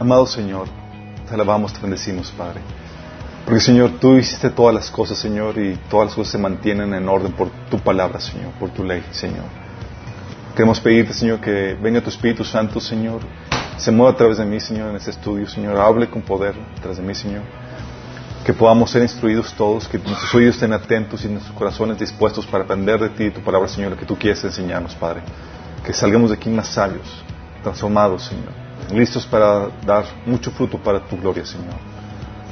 Amado Señor, te alabamos, te bendecimos, Padre. Porque, Señor, tú hiciste todas las cosas, Señor, y todas las cosas se mantienen en orden por tu palabra, Señor, por tu ley, Señor. Queremos pedirte, Señor, que venga tu Espíritu Santo, Señor, se mueva a través de mí, Señor, en este estudio, Señor, hable con poder a través de mí, Señor. Que podamos ser instruidos todos, que nuestros oídos estén atentos y nuestros corazones dispuestos para aprender de ti y tu palabra, Señor, que tú quieres enseñarnos, Padre. Que salgamos de aquí más sabios, transformados, Señor listos para dar mucho fruto para tu gloria, Señor.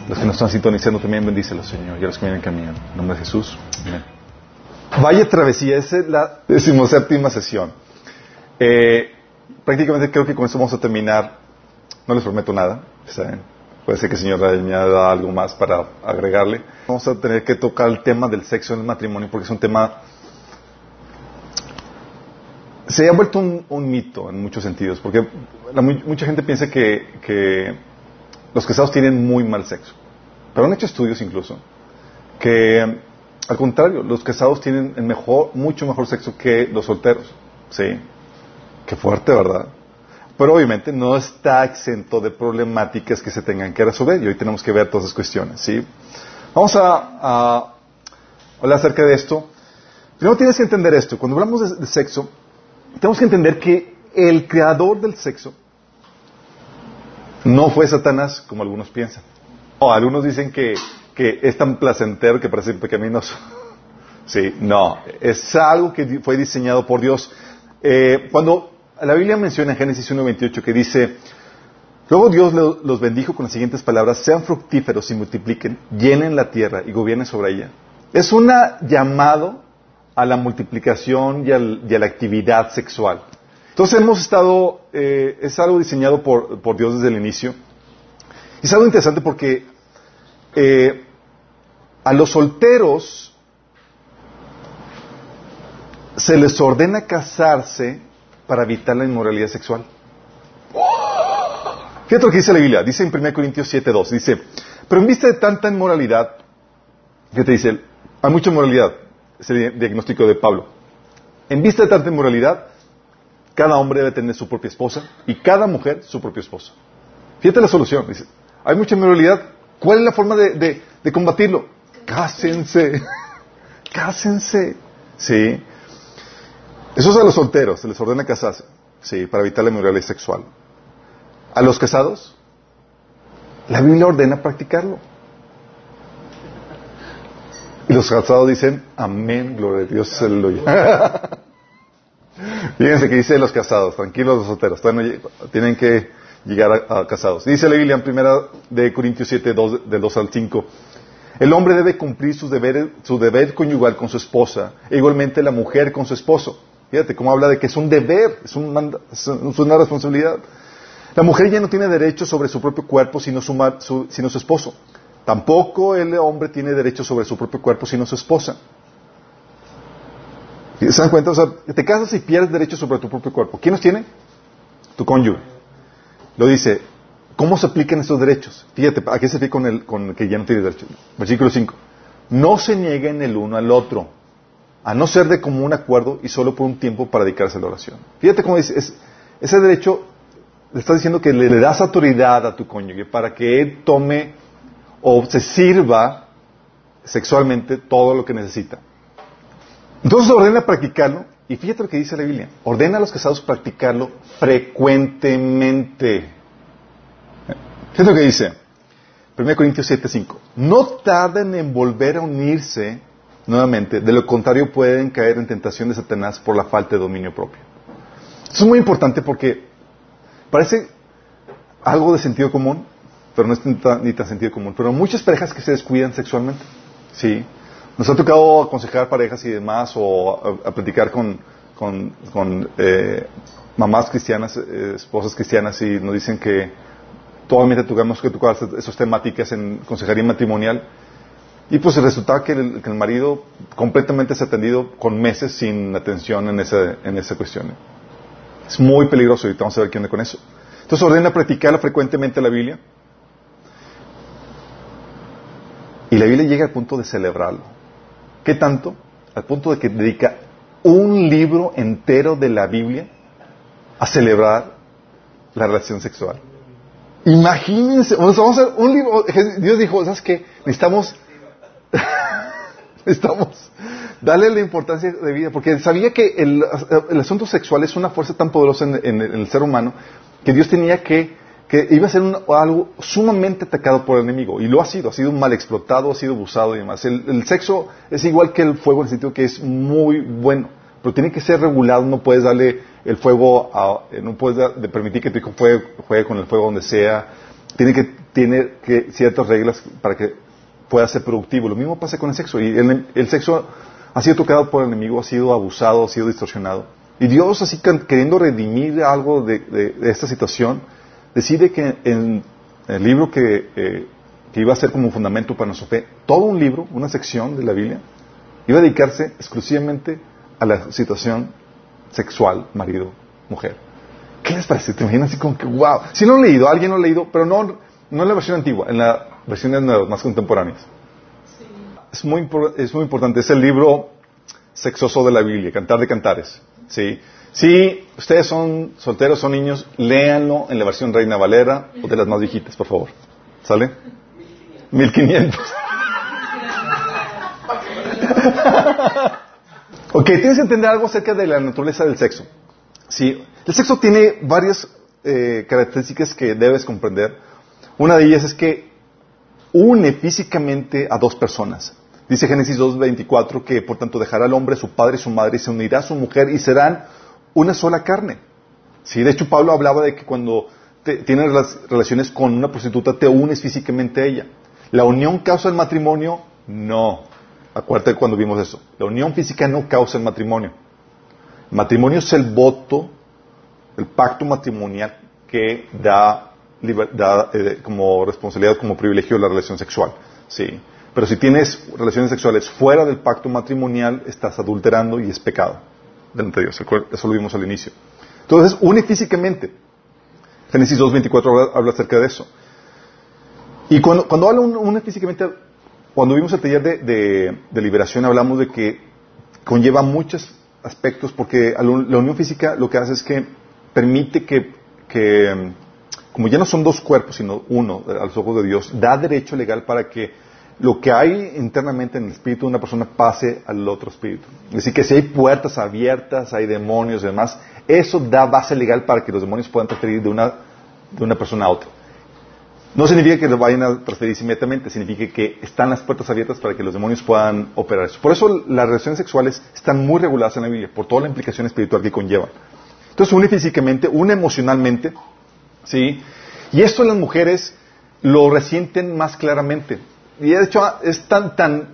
Los que nos están sintonizando también bendícelos, Señor, y a los que vienen camino. En nombre de Jesús. Amén. Vaya travesía, esa es la decimoséptima sesión. Eh, prácticamente creo que con vamos a terminar. No les prometo nada, ¿saben? Puede ser que el Señor añada algo más para agregarle. Vamos a tener que tocar el tema del sexo en el matrimonio porque es un tema se ha vuelto un, mito en muchos sentidos, porque mucha gente piensa que, los casados tienen muy mal sexo. Pero han hecho estudios incluso que, al contrario, los casados tienen el mejor, mucho mejor sexo que los solteros. Sí. Qué fuerte, ¿verdad? Pero obviamente no está exento de problemáticas que se tengan que resolver y hoy tenemos que ver todas esas cuestiones. ¿sí? Vamos a, hablar acerca de esto. Primero tienes que entender esto. Cuando hablamos de sexo, tenemos que entender que el creador del sexo no fue Satanás como algunos piensan. O algunos dicen que, es tan placentero que parece pecaminoso. Sí, no, es algo que fue diseñado por Dios. Eh, cuando la Biblia menciona en Génesis 1.28 que dice, luego Dios los bendijo con las siguientes palabras, sean fructíferos y multipliquen, llenen la tierra y gobiernen sobre ella. Es un llamado a la multiplicación y, a la actividad sexual. Entonces hemos estado, eh, es algo diseñado por, Dios desde el inicio. Y es algo interesante porque eh, a los solteros se les ordena casarse para evitar la inmoralidad sexual. Fíjate lo que dice la Biblia, dice en 1 Corintios 7.2, dice, pero en vista de tanta inmoralidad, ¿qué te dice? Hay mucha inmoralidad, ese diagnóstico de Pablo. En vista de tanta inmoralidad, cada hombre debe tener su propia esposa y cada mujer su propio esposo. Fíjate la solución. Dice, hay mucha inmoralidad. ¿Cuál es la forma de, combatirlo? Cásense. Cásense. Sí. Eso es a los solteros. Se les ordena casarse. Sí, para evitar la inmoralidad sexual. A los casados, la Biblia ordena practicarlo. Y los casados dicen, amén, gloria a Dios, aleluya. Fíjense que dice los casados, tranquilos los solteros, tienen que llegar a, casados. Dice la Biblia en primera de Corintios 7, del 2 al 5. El hombre debe cumplir su deber, su deber conyugal con su esposa, e igualmente la mujer con su esposo. Fíjate cómo habla de que es un deber, es, una responsabilidad. La mujer ya no tiene derecho sobre su propio cuerpo sino su esposo. Tampoco el hombre tiene derecho sobre su propio cuerpo sino su esposa. ¿Se dan cuenta? O sea, te casas y pierdes derecho sobre tu propio cuerpo. ¿Quién los tiene? Tu cónyuge. Lo dice. ¿Cómo se aplican estos derechos? Fíjate, ¿a qué se fija con el, con que ya no tiene derecho? Versículo 5. No se nieguen el uno al otro, a no ser de común acuerdo y solo por un tiempo para dedicarse a la oración. Fíjate cómo dice, ese derecho, le estás diciendo que le das autoridad a tu cónyuge para que él tome o se sirva sexualmente todo lo que necesita. Entonces ordena practicarlo, y fíjate lo que dice la Biblia, ordena a los casados practicarlo frecuentemente. Fíjate lo que dice, 1 Corintios 7:5, no tarden en volver a unirse nuevamente, de lo contrario pueden caer en tentación de Satanás por la falta de dominio propio. Esto es muy importante porque parece algo de sentido común, pero no es ni tan sentido común. Pero muchas parejas que se descuidan sexualmente, ¿sí? Nos ha tocado aconsejar parejas y demás o a, platicar con, eh, mamás cristianas, eh, esposas cristianas y nos dicen que totalmente tocamos que tocar esas temáticas en consejería matrimonial y pues resulta que el, que el marido completamente se ha atendido con meses sin atención en esa, en esa cuestión. Es muy peligroso y vamos a ver qué onda con eso. Entonces ordena practicarla frecuentemente la Biblia. Y la Biblia llega al punto de celebrarlo. ¿Qué tanto? Al punto de que dedica un libro entero de la Biblia a celebrar la relación sexual. Imagínense, vamos a hacer un libro. Dios dijo, ¿sabes qué? Necesitamos, necesitamos darle la importancia de vida, porque sabía que el, asunto sexual es una fuerza tan poderosa en, el ser humano que Dios tenía que, que iba a ser algo sumamente atacado por el enemigo, y lo ha sido, ha sido mal explotado, ha sido abusado y demás. El, sexo es igual que el fuego en el sentido que es muy bueno, pero tiene que ser regulado, no puedes darle el fuego, eh, no puedes permitir que tu hijo juegue, con el fuego donde sea, tiene que tener que, ciertas reglas para que pueda ser productivo. Lo mismo pasa con el sexo, y el, sexo ha sido tocado por el enemigo, ha sido abusado, ha sido distorsionado. Y Dios, así queriendo redimir algo de, esta situación, decide que en el libro que, eh, que, iba a ser como un fundamento para nuestra fe, todo un libro, una sección de la Biblia, iba a dedicarse exclusivamente a la situación sexual, marido, mujer. ¿Qué les parece? ¿Te imaginas así como que, wow? Si lo han leído, alguien lo ha leído, pero no, no en la versión antigua, en la versiones nuevas, más contemporáneas. Es, muy, es muy importante. Es el libro sexoso de la Biblia, Cantar de Cantares. ¿sí? Si ustedes son solteros, son niños, léanlo en la versión Reina Valera o de las más viejitas, por favor. ¿Sale? 1500. ok, tienes que entender algo acerca de la naturaleza del sexo. Sí, el sexo tiene varias eh, características que debes comprender. Una de ellas es que une físicamente a dos personas. Dice Génesis 2.24 que por tanto dejará al hombre su padre y su madre y se unirá a su mujer y serán una sola carne. Sí, de hecho Pablo hablaba de que cuando tienes relaciones con una prostituta te unes físicamente a ella. ¿La unión causa el matrimonio? No. Acuérdate cuando vimos eso. La unión física no causa el matrimonio. El matrimonio es el voto, el pacto matrimonial que da, eh, como responsabilidad, como privilegio la relación sexual. Sí. Pero si tienes relaciones sexuales fuera del pacto matrimonial, estás adulterando y es pecado delante de Dios. Eso lo vimos al inicio. Entonces, une físicamente. Génesis 2.24 habla, acerca de eso. Y cuando, cuando habla une físicamente, cuando vimos el taller de, de liberación, hablamos de que conlleva muchos aspectos, porque la unión física lo que hace es que permite que, como ya no son dos cuerpos, sino uno, a los ojos de Dios, da derecho legal para que lo que hay internamente en el espíritu de una persona pase al otro espíritu. Es decir, que si hay puertas abiertas, hay demonios y demás, eso da base legal para que los demonios puedan transferir de una, de una persona a otra. No significa que lo vayan a transferir inmediatamente, significa que están las puertas abiertas para que los demonios puedan operar eso. Por eso las relaciones sexuales están muy reguladas en la Biblia, por toda la implicación espiritual que conllevan. Entonces, une físicamente, une emocionalmente, ¿sí? Y esto las mujeres lo resienten más claramente. Y de hecho es tan, tan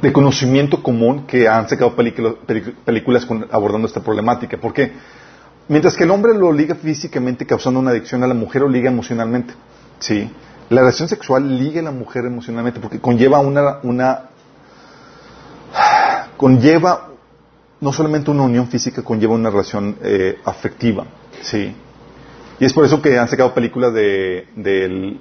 de conocimiento común que han sacado películas abordando esta problemática. Porque mientras que el hombre lo liga físicamente causando una adicción, a la mujer lo liga emocionalmente. Sí. La relación sexual liga a la mujer emocionalmente porque conlleva una, una conlleva no solamente una unión física, conlleva una relación eh, afectiva. Sí. Y es por eso que han sacado películas de,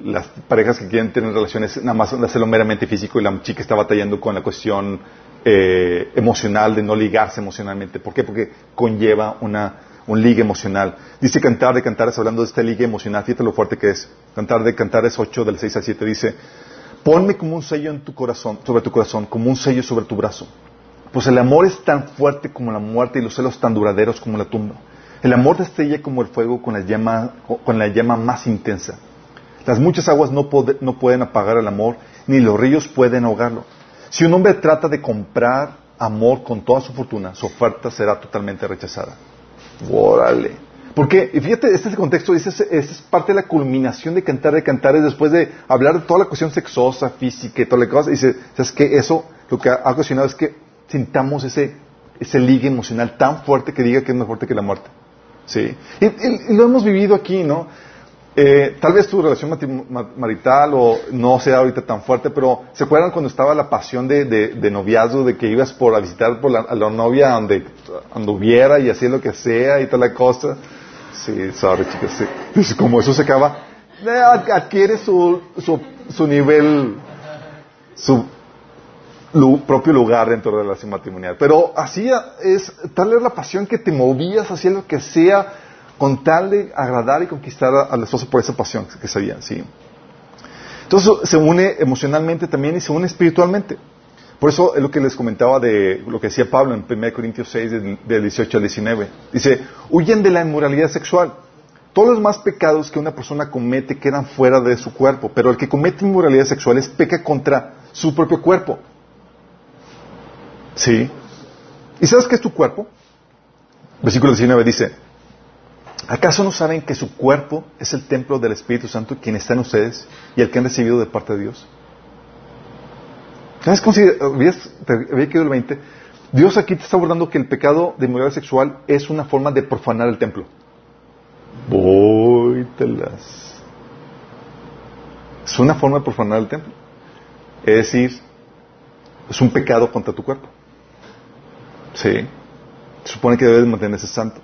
las parejas que quieren tener relaciones nada más hacerlo meramente físico y la chica está batallando con la cuestión eh, emocional de no ligarse emocionalmente. ¿Por qué? Porque conlleva una, un ligue emocional. Dice Cantar de Cantares, hablando de este ligue emocional, fíjate lo fuerte que es. Cantar de Cantares 8, del 6 al 7, dice, ponme como un sello en tu corazón, sobre tu corazón, como un sello sobre tu brazo. Pues el amor es tan fuerte como la muerte y los celos tan duraderos como la tumba. El amor destella como el fuego con la llama, con la llama más intensa. Las muchas aguas no, no pueden apagar el amor, ni los ríos pueden ahogarlo. Si un hombre trata de comprar amor con toda su fortuna, su oferta será totalmente rechazada. Órale. Porque, y fíjate, este es el contexto, esta es, es, parte de la culminación de cantar de cantares después de hablar de toda la cuestión sexosa, física y toda la cosa. Y dice, ¿sabes qué? Eso lo que ha ocasionado es que sintamos ese, ese ligue emocional tan fuerte que diga que es más fuerte que la muerte. ¿Sí? Y, lo hemos vivido aquí, ¿no? Eh, tal vez tu relación marital o no sea ahorita tan fuerte, pero ¿se acuerdan cuando estaba la pasión de, de, noviazgo, de que ibas por a visitar por la, a la novia donde anduviera y hacía lo que sea y toda la cosa? Sí, sorry chicas, sí. como eso se acaba, eh, adquiere su, su, su nivel, su propio lugar dentro de la relación matrimonial. Pero así es tal es la pasión que te movías hacia lo que sea con tal de agradar y conquistar al esposo por esa pasión que sabía, ¿sí? Entonces se une emocionalmente también y se une espiritualmente. Por eso es lo que les comentaba de lo que decía Pablo en 1 Corintios 6, del 18 al 19. Dice, huyen de la inmoralidad sexual. Todos los más pecados que una persona comete quedan fuera de su cuerpo, pero el que comete inmoralidad sexual es peca contra su propio cuerpo. ¿Sí? ¿Y sabes qué es tu cuerpo? Versículo 19 dice, ¿acaso no saben que su cuerpo es el templo del Espíritu Santo, quien está en ustedes y el que han recibido de parte de Dios? ¿Sabes cómo si te había quedado el 20? Dios aquí te está abordando que el pecado de inmoralidad sexual es una forma de profanar el templo. Vóytelas. Es una forma de profanar el templo. Es decir, es un pecado contra tu cuerpo. Sí. Se supone que debes mantenerse santo.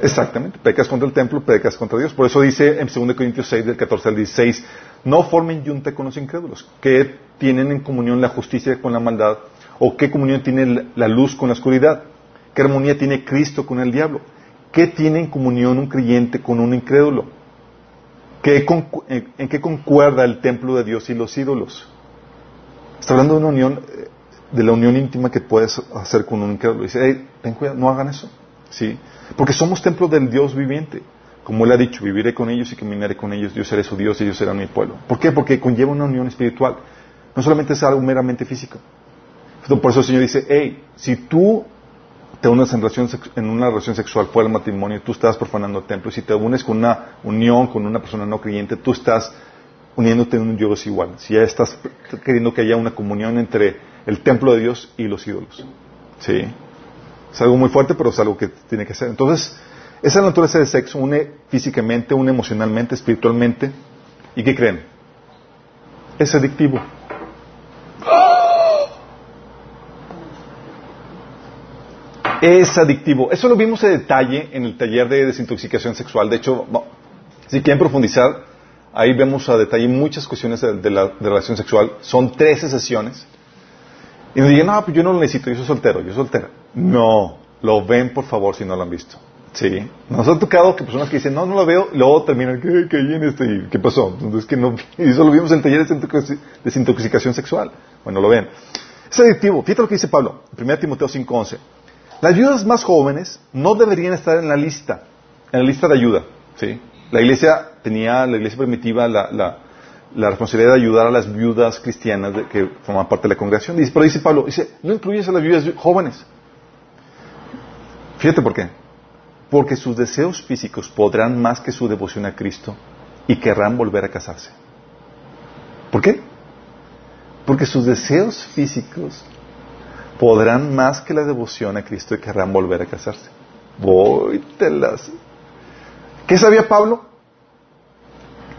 Exactamente, pecas contra el templo, pecas contra Dios. Por eso dice en 2 Corintios 6, del 14 al 16, no formen yunta con los incrédulos, que tienen en comunión la justicia con la maldad, o qué comunión tiene la luz con la oscuridad, qué armonía tiene Cristo con el diablo, qué tiene en comunión un creyente con un incrédulo, en, qué concuerda el templo de Dios y los ídolos. Está hablando de una unión, eh, de la unión íntima que puedes hacer con un incrédulo. Dice, hey, ten cuidado, no hagan eso. ¿Sí? Porque somos templo del Dios viviente. Como él ha dicho, viviré con ellos y caminaré con ellos, yo seré su Dios y ellos serán mi pueblo. ¿Por qué? Porque conlleva una unión espiritual. No solamente es algo meramente físico. Por eso el Señor dice, hey, si tú te unes en, relación, en una relación sexual fuera del matrimonio, tú estás profanando el templo. Si te unes con una unión con una persona no creyente, tú estás uniéndote en un Dios igual. Si ya estás queriendo que haya una comunión entre el templo de Dios y los ídolos. ¿Sí? Es algo muy fuerte, pero es algo que tiene que ser. Entonces, esa naturaleza del sexo une físicamente, une emocionalmente, espiritualmente. ¿Y qué creen? Es adictivo. Es adictivo. Eso lo vimos en detalle en el taller de desintoxicación sexual. De hecho, si quieren profundizar, ahí vemos a detalle muchas cuestiones de, la de relación sexual. Son 13 sesiones. Y nos digan, no, pues yo no lo necesito, yo soy soltero, yo soy soltera. No, lo ven por favor si no lo han visto. Sí. Nos ha tocado que personas que dicen, no, no lo veo, luego terminan, ¿qué, qué en este? ¿Qué pasó? Entonces, que no, y eso lo vimos en el taller de desintoxicación sexual. Bueno, lo ven. Es adictivo. Fíjate lo que dice Pablo, 1 Timoteo 5.11. Las viudas más jóvenes no deberían estar en la lista, en la lista de ayuda. ¿sí? La iglesia tenía, la iglesia primitiva, la, la responsabilidad de ayudar a las viudas cristianas que forman parte de la congregación. Dice, pero dice Pablo, dice, no incluyes a las viudas jóvenes. Fíjate por qué. Porque sus deseos físicos podrán más que su devoción a Cristo y querrán volver a casarse. ¿Por qué? Porque sus deseos físicos podrán más que la devoción a Cristo y querrán volver a casarse. Voy. ¿Qué sabía Pablo?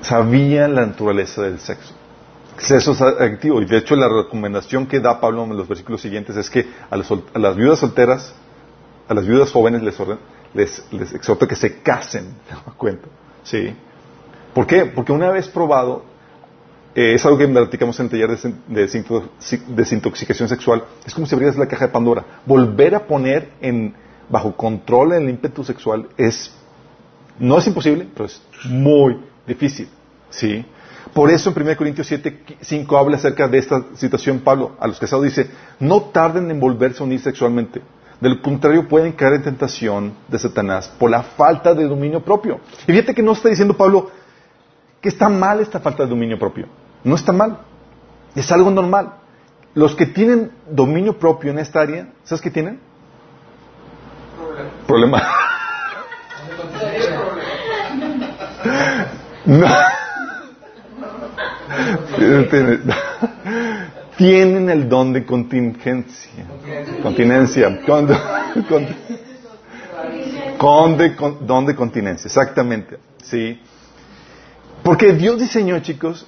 Sabía la naturaleza del sexo. Sexo es activo. Y de hecho la recomendación que da Pablo en los versículos siguientes es que a, las viudas solteras, a las viudas jóvenes les, les, les exhorta que se casen. ¿Te cuenta? ¿Sí? ¿Por qué? Porque una vez probado, eh, es algo que platicamos en el taller de, desintoxicación sexual, es como si abrieras la caja de Pandora. Volver a poner en, bajo control el ímpetu sexual es, no es imposible, pero es muy difícil. ¿sí? Por eso en 1 Corintios 7, 5 habla acerca de esta situación Pablo. A los casados dice, no tarden en volverse a unir sexualmente. Del contrario, pueden caer en tentación de Satanás por la falta de dominio propio. Y fíjate que no está diciendo Pablo que está mal esta falta de dominio propio. No está mal. Es algo normal. Los que tienen dominio propio en esta área, ¿sabes qué tienen? Problema. No. Tienen el don de contingencia. Continencia. Con, don de continencia, exactamente. Sí. Porque Dios diseñó, chicos,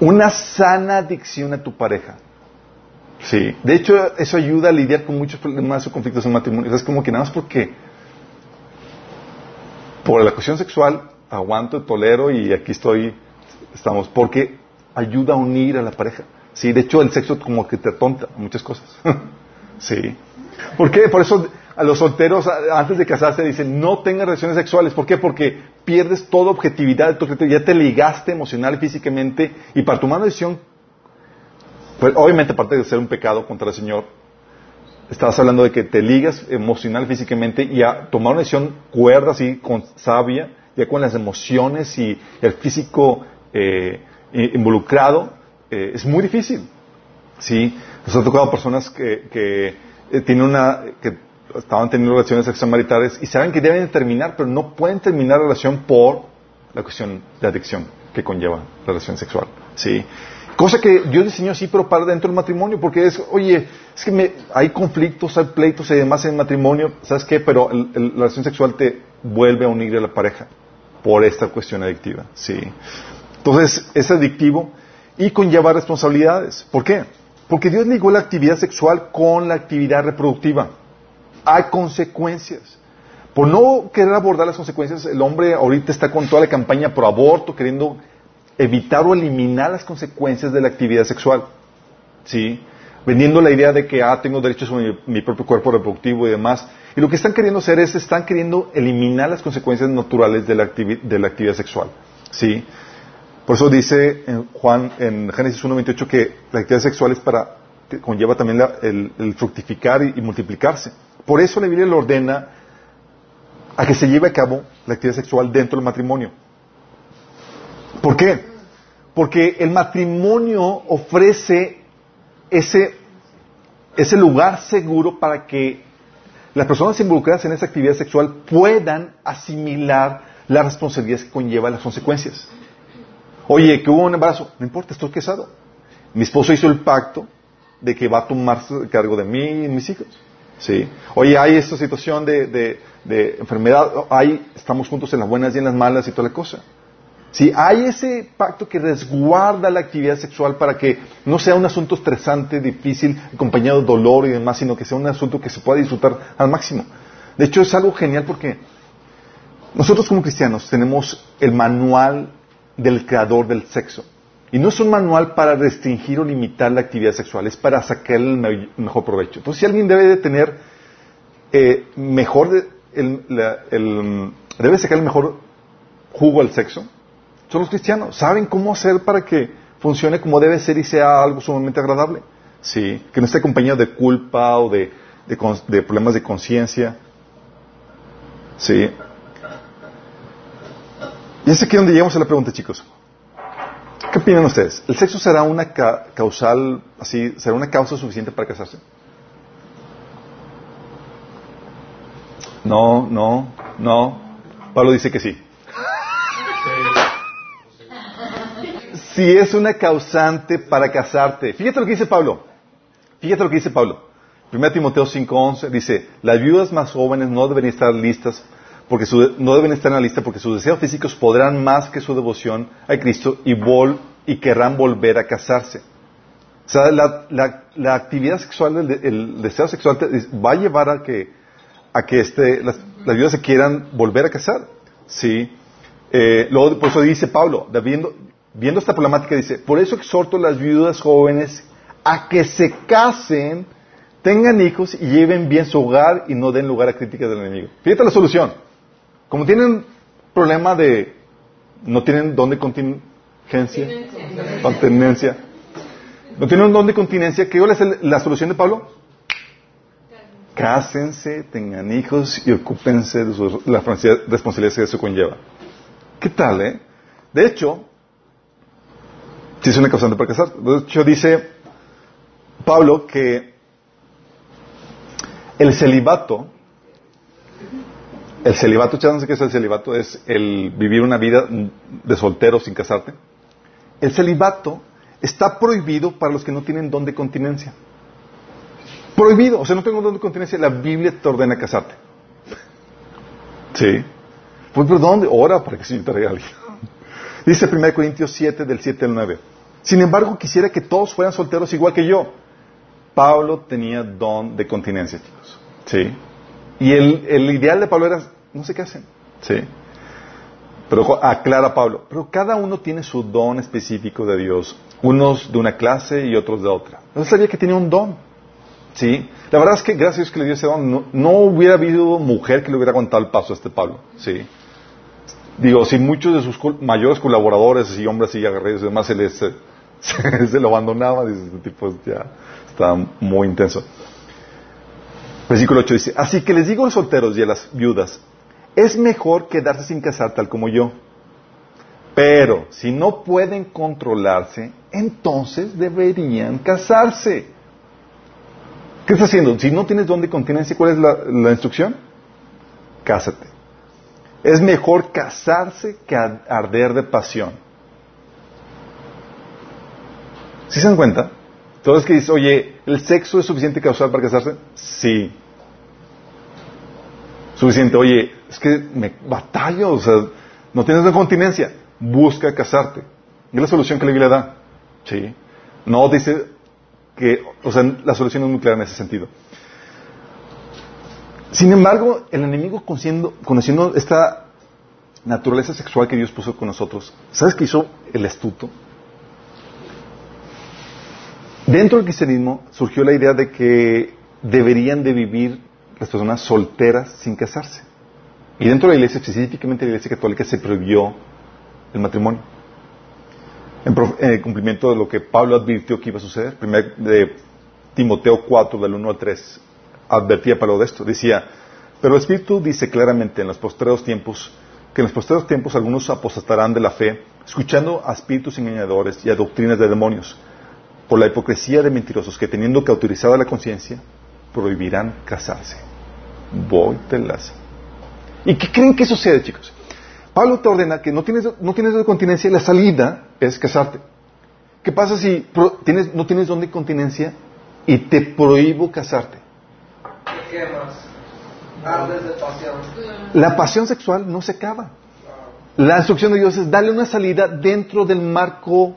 una sana adicción a tu pareja. Sí. De hecho, eso ayuda a lidiar con muchos problemas o conflictos en matrimonio. Es como que nada más porque por la cuestión sexual aguanto, tolero y aquí estoy, estamos. Porque ayuda a unir a la pareja. Sí, de hecho el sexo como que te atonta muchas cosas. sí. ¿Por qué? Por eso a los solteros antes de casarse dicen no tengan relaciones sexuales. ¿Por qué? Porque pierdes toda objetividad, ya te ligaste emocional y físicamente y para tomar una decisión, pues, obviamente aparte de ser un pecado contra el Señor, estabas hablando de que te ligas emocional físicamente y a tomar una decisión cuerda así, con sabia, ya con las emociones y el físico eh, involucrado, eh, es muy difícil. ¿sí? Nos ha tocado personas que, que eh, tienen una, que estaban teniendo relaciones extramaritales y saben que deben terminar, pero no pueden terminar la relación por la cuestión de adicción que conlleva la relación sexual. ¿sí? Cosa que Dios diseñó así, pero para dentro del matrimonio, porque es, oye, es que hay conflictos, hay pleitos y demás en el matrimonio, ¿sabes qué? Pero la relación sexual te vuelve a unir a la pareja por esta cuestión adictiva, ¿sí? Entonces, es adictivo y conlleva responsabilidades. ¿Por qué? Porque Dios ligó la actividad sexual con la actividad reproductiva. Hay consecuencias. Por no querer abordar las consecuencias, el hombre ahorita está con toda la campaña pro aborto, queriendo evitar o eliminar las consecuencias de la actividad sexual. ¿Sí? Vendiendo la idea de que, ah, tengo derecho sobre mi, propio cuerpo reproductivo y demás. Y lo que están queriendo hacer es, están queriendo eliminar las consecuencias naturales de la, de la actividad sexual. ¿Sí? Por eso dice en Juan, en Génesis 1.28, que la actividad sexual es para, conlleva también el, fructificar y, y multiplicarse. Por eso la Biblia le ordena a que se lleve a cabo la actividad sexual dentro del matrimonio. ¿Por qué? Porque el matrimonio ofrece ese, ese lugar seguro para que las personas involucradas en esa actividad sexual puedan asimilar las responsabilidades que conlleva las consecuencias. Oye, que hubo un embarazo, no importa, estoy casado. Mi esposo hizo el pacto de que va a tomarse cargo de mí y mis hijos. ¿Sí? Oye, hay esta situación de, de, de enfermedad, hay, estamos juntos en las buenas y en las malas y toda la cosa. Si hay ese pacto que resguarda la actividad sexual para que no sea un asunto estresante, difícil, acompañado de dolor y demás, sino que sea un asunto que se pueda disfrutar al máximo. De hecho, es algo genial porque nosotros como cristianos tenemos el manual del creador del sexo. Y no es un manual para restringir o limitar la actividad sexual, es para sacar el mejor provecho. Entonces, si alguien debe de tener eh, mejor, debe sacar el mejor jugo al sexo, son los cristianos. Saben cómo hacer para que funcione como debe ser y sea algo sumamente agradable. Sí, que no esté acompañado de culpa o de, problemas de conciencia. Sí. Y es aquí donde llegamos a la pregunta, chicos. ¿Qué opinan ustedes? ¿El sexo será una causal, así, será una causa suficiente para casarse? No, no, no. Pablo dice que sí. si es una causante para casarte. Fíjate lo que dice Pablo. Fíjate lo que dice Pablo. 1 Timoteo 5:11 dice, las viudas más jóvenes no deben estar listas porque no deben estar en la lista porque sus deseos físicos podrán más que su devoción a Cristo y, vol, querrán volver a casarse. O sea, la, actividad sexual, el, deseo sexual va a llevar a que, a que este, las, viudas se quieran volver a casar. ¿sí? Eh, luego, por eso dice Pablo, viendo, viendo esta problemática, dice, por eso exhorto a las viudas jóvenes a que se casen, tengan hijos y lleven bien su hogar y no den lugar a críticas del enemigo. Fíjate la solución. Como tienen problema de, no tienen don de contingencia, continencia, no tienen un don de continencia, ¿qué es la solución de Pablo? Cásense, tengan hijos y ocúpense de sus, las responsabilidades que eso conlleva. ¿Qué tal, eh? De hecho, si es una causante para casar. De hecho, dice Pablo que el celibato, el celibato, sé qué es el celibato? Es el vivir una vida de soltero sin casarte. El celibato está prohibido para los que no tienen don de continencia. Prohibido, o sea, no tengo don de continencia, la Biblia te ordena casarte. ¿Sí? Pues, ¿pero dónde? Ora para que se te alguien. Dice 1 Corintios 7, del 7 al 9. Sin embargo, quisiera que todos fueran solteros igual que yo. Pablo tenía don de continencia, chicos. ¿Sí? Y el, ideal de Pablo era, no se casen. ¿Sí? Pero aclara Pablo, pero cada uno tiene su don específico de Dios, unos de una clase y otros de otra. No sabía que tenía un don. ¿Sí? La verdad es que gracias a Dios que le dio ese don, no, hubiera habido mujer que le hubiera aguantado el paso a este Pablo. ¿Sí? Digo, si muchos de sus mayores colaboradores y hombres y agarreros y demás se, les, se, lo abandonaba, dice, este tipo ya está muy intenso. Versículo 8 dice, así que les digo a los solteros y a las viudas, es mejor quedarse sin casar tal como yo. Pero si no pueden controlarse, entonces deberían casarse. ¿Qué estás haciendo? Si no tienes dónde continencia, ¿cuál es la, instrucción? Cásate. Es mejor casarse que arder de pasión. ¿Sí se dan cuenta? Entonces que dices, oye, ¿el sexo es suficiente causal para casarse? Sí. Suficiente, oye, es que me batallo, o sea, no tienes de continencia, busca casarte. ¿Y la solución que la Biblia da? Sí. No dice que, o sea, la solución es muy clara en ese sentido. Sin embargo, el enemigo conociendo, conociendo esta naturaleza sexual que Dios puso con nosotros, ¿sabes qué hizo el astuto? Dentro del cristianismo surgió la idea de que deberían de vivir las personas solteras sin casarse. Y dentro de la iglesia, específicamente la iglesia católica, se prohibió el matrimonio. En, cumplimiento de lo que Pablo advirtió que iba a suceder. Primer de Timoteo 4, del 1 al 3, advertía Pablo de esto. Decía, pero el Espíritu dice claramente en los postreros tiempos que en los postreros tiempos algunos apostatarán de la fe, escuchando a espíritus engañadores y a doctrinas de demonios, por la hipocresía de mentirosos que teniendo cauterizada la conciencia, prohibirán casarse. Voy telas. ¿Y qué creen que sucede, chicos? Pablo te ordena que no tienes, no tienes de continencia y la salida es casarte. ¿Qué pasa si tienes, no tienes donde continencia y te prohíbo casarte? ¿Qué más? de pasión. La pasión sexual no se acaba. La instrucción de Dios es darle una salida dentro del marco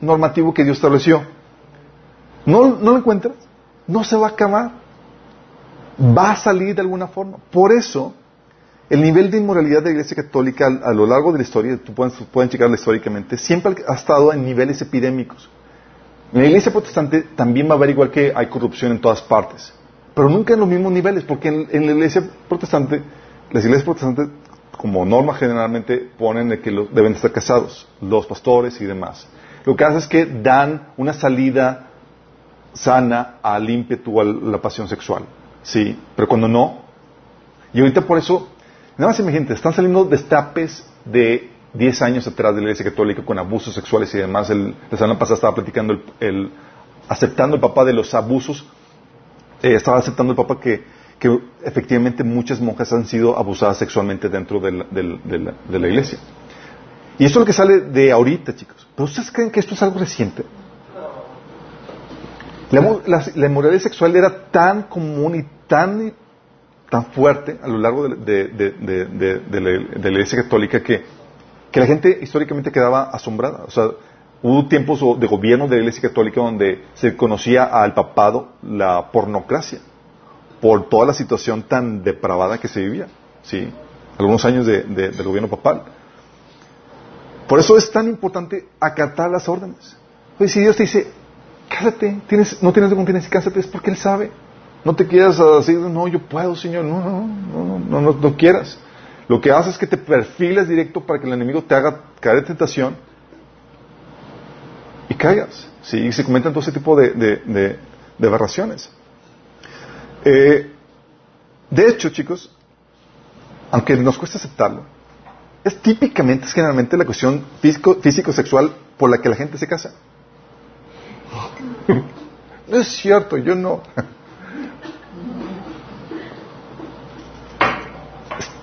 normativo que Dios estableció. ¿No, no lo encuentras? No se va a acabar. Va a salir de alguna forma. Por eso, el nivel de inmoralidad de la Iglesia Católica a, lo largo de la historia, tú pueden, pueden checarla históricamente, siempre ha estado en niveles epidémicos. En la Iglesia Protestante también va a haber igual que hay corrupción en todas partes, pero nunca en los mismos niveles, porque en, la Iglesia Protestante, las iglesias protestantes como norma generalmente ponen de que deben estar casados, los pastores y demás. Lo que hace es que dan una salida sana al ímpetu, a la pasión sexual. Sí, pero cuando no, y ahorita por eso Nada más imagínate, están saliendo destapes de 10 años atrás de la Iglesia Católica con abusos sexuales y demás. El, la semana pasada estaba platicando, el, aceptando el papá de los abusos, eh, estaba aceptando el papá que, que, efectivamente muchas monjas han sido abusadas sexualmente dentro de la, iglesia. Y esto es lo que sale de ahorita, chicos. ¿Pero ustedes creen que esto es algo reciente? La, la, inmoralidad sexual era tan común y tan tan fuerte a lo largo de, la, Iglesia Católica que, que, la gente históricamente quedaba asombrada. O sea, hubo tiempos de gobierno de la Iglesia Católica donde se conocía al papado la pornocracia por toda la situación tan depravada que se vivía. ¿sí? Algunos años del gobierno papal. Por eso es tan importante acatar las órdenes. Si Dios te dice, tienes, no tienes continencia, cásate, es porque Él sabe. No te quieras decir, no, yo puedo, Señor. No, no, no, no, no, no, quieras. Lo que haces es que te perfiles directo para que el enemigo te haga caer de tentación y caigas. ¿sí? Y se comentan todo ese tipo de, de, de, aberraciones. Eh, de hecho, chicos, aunque nos cuesta aceptarlo, es típicamente, es generalmente la cuestión físico-sexual por la que la gente se casa. no es cierto, yo no.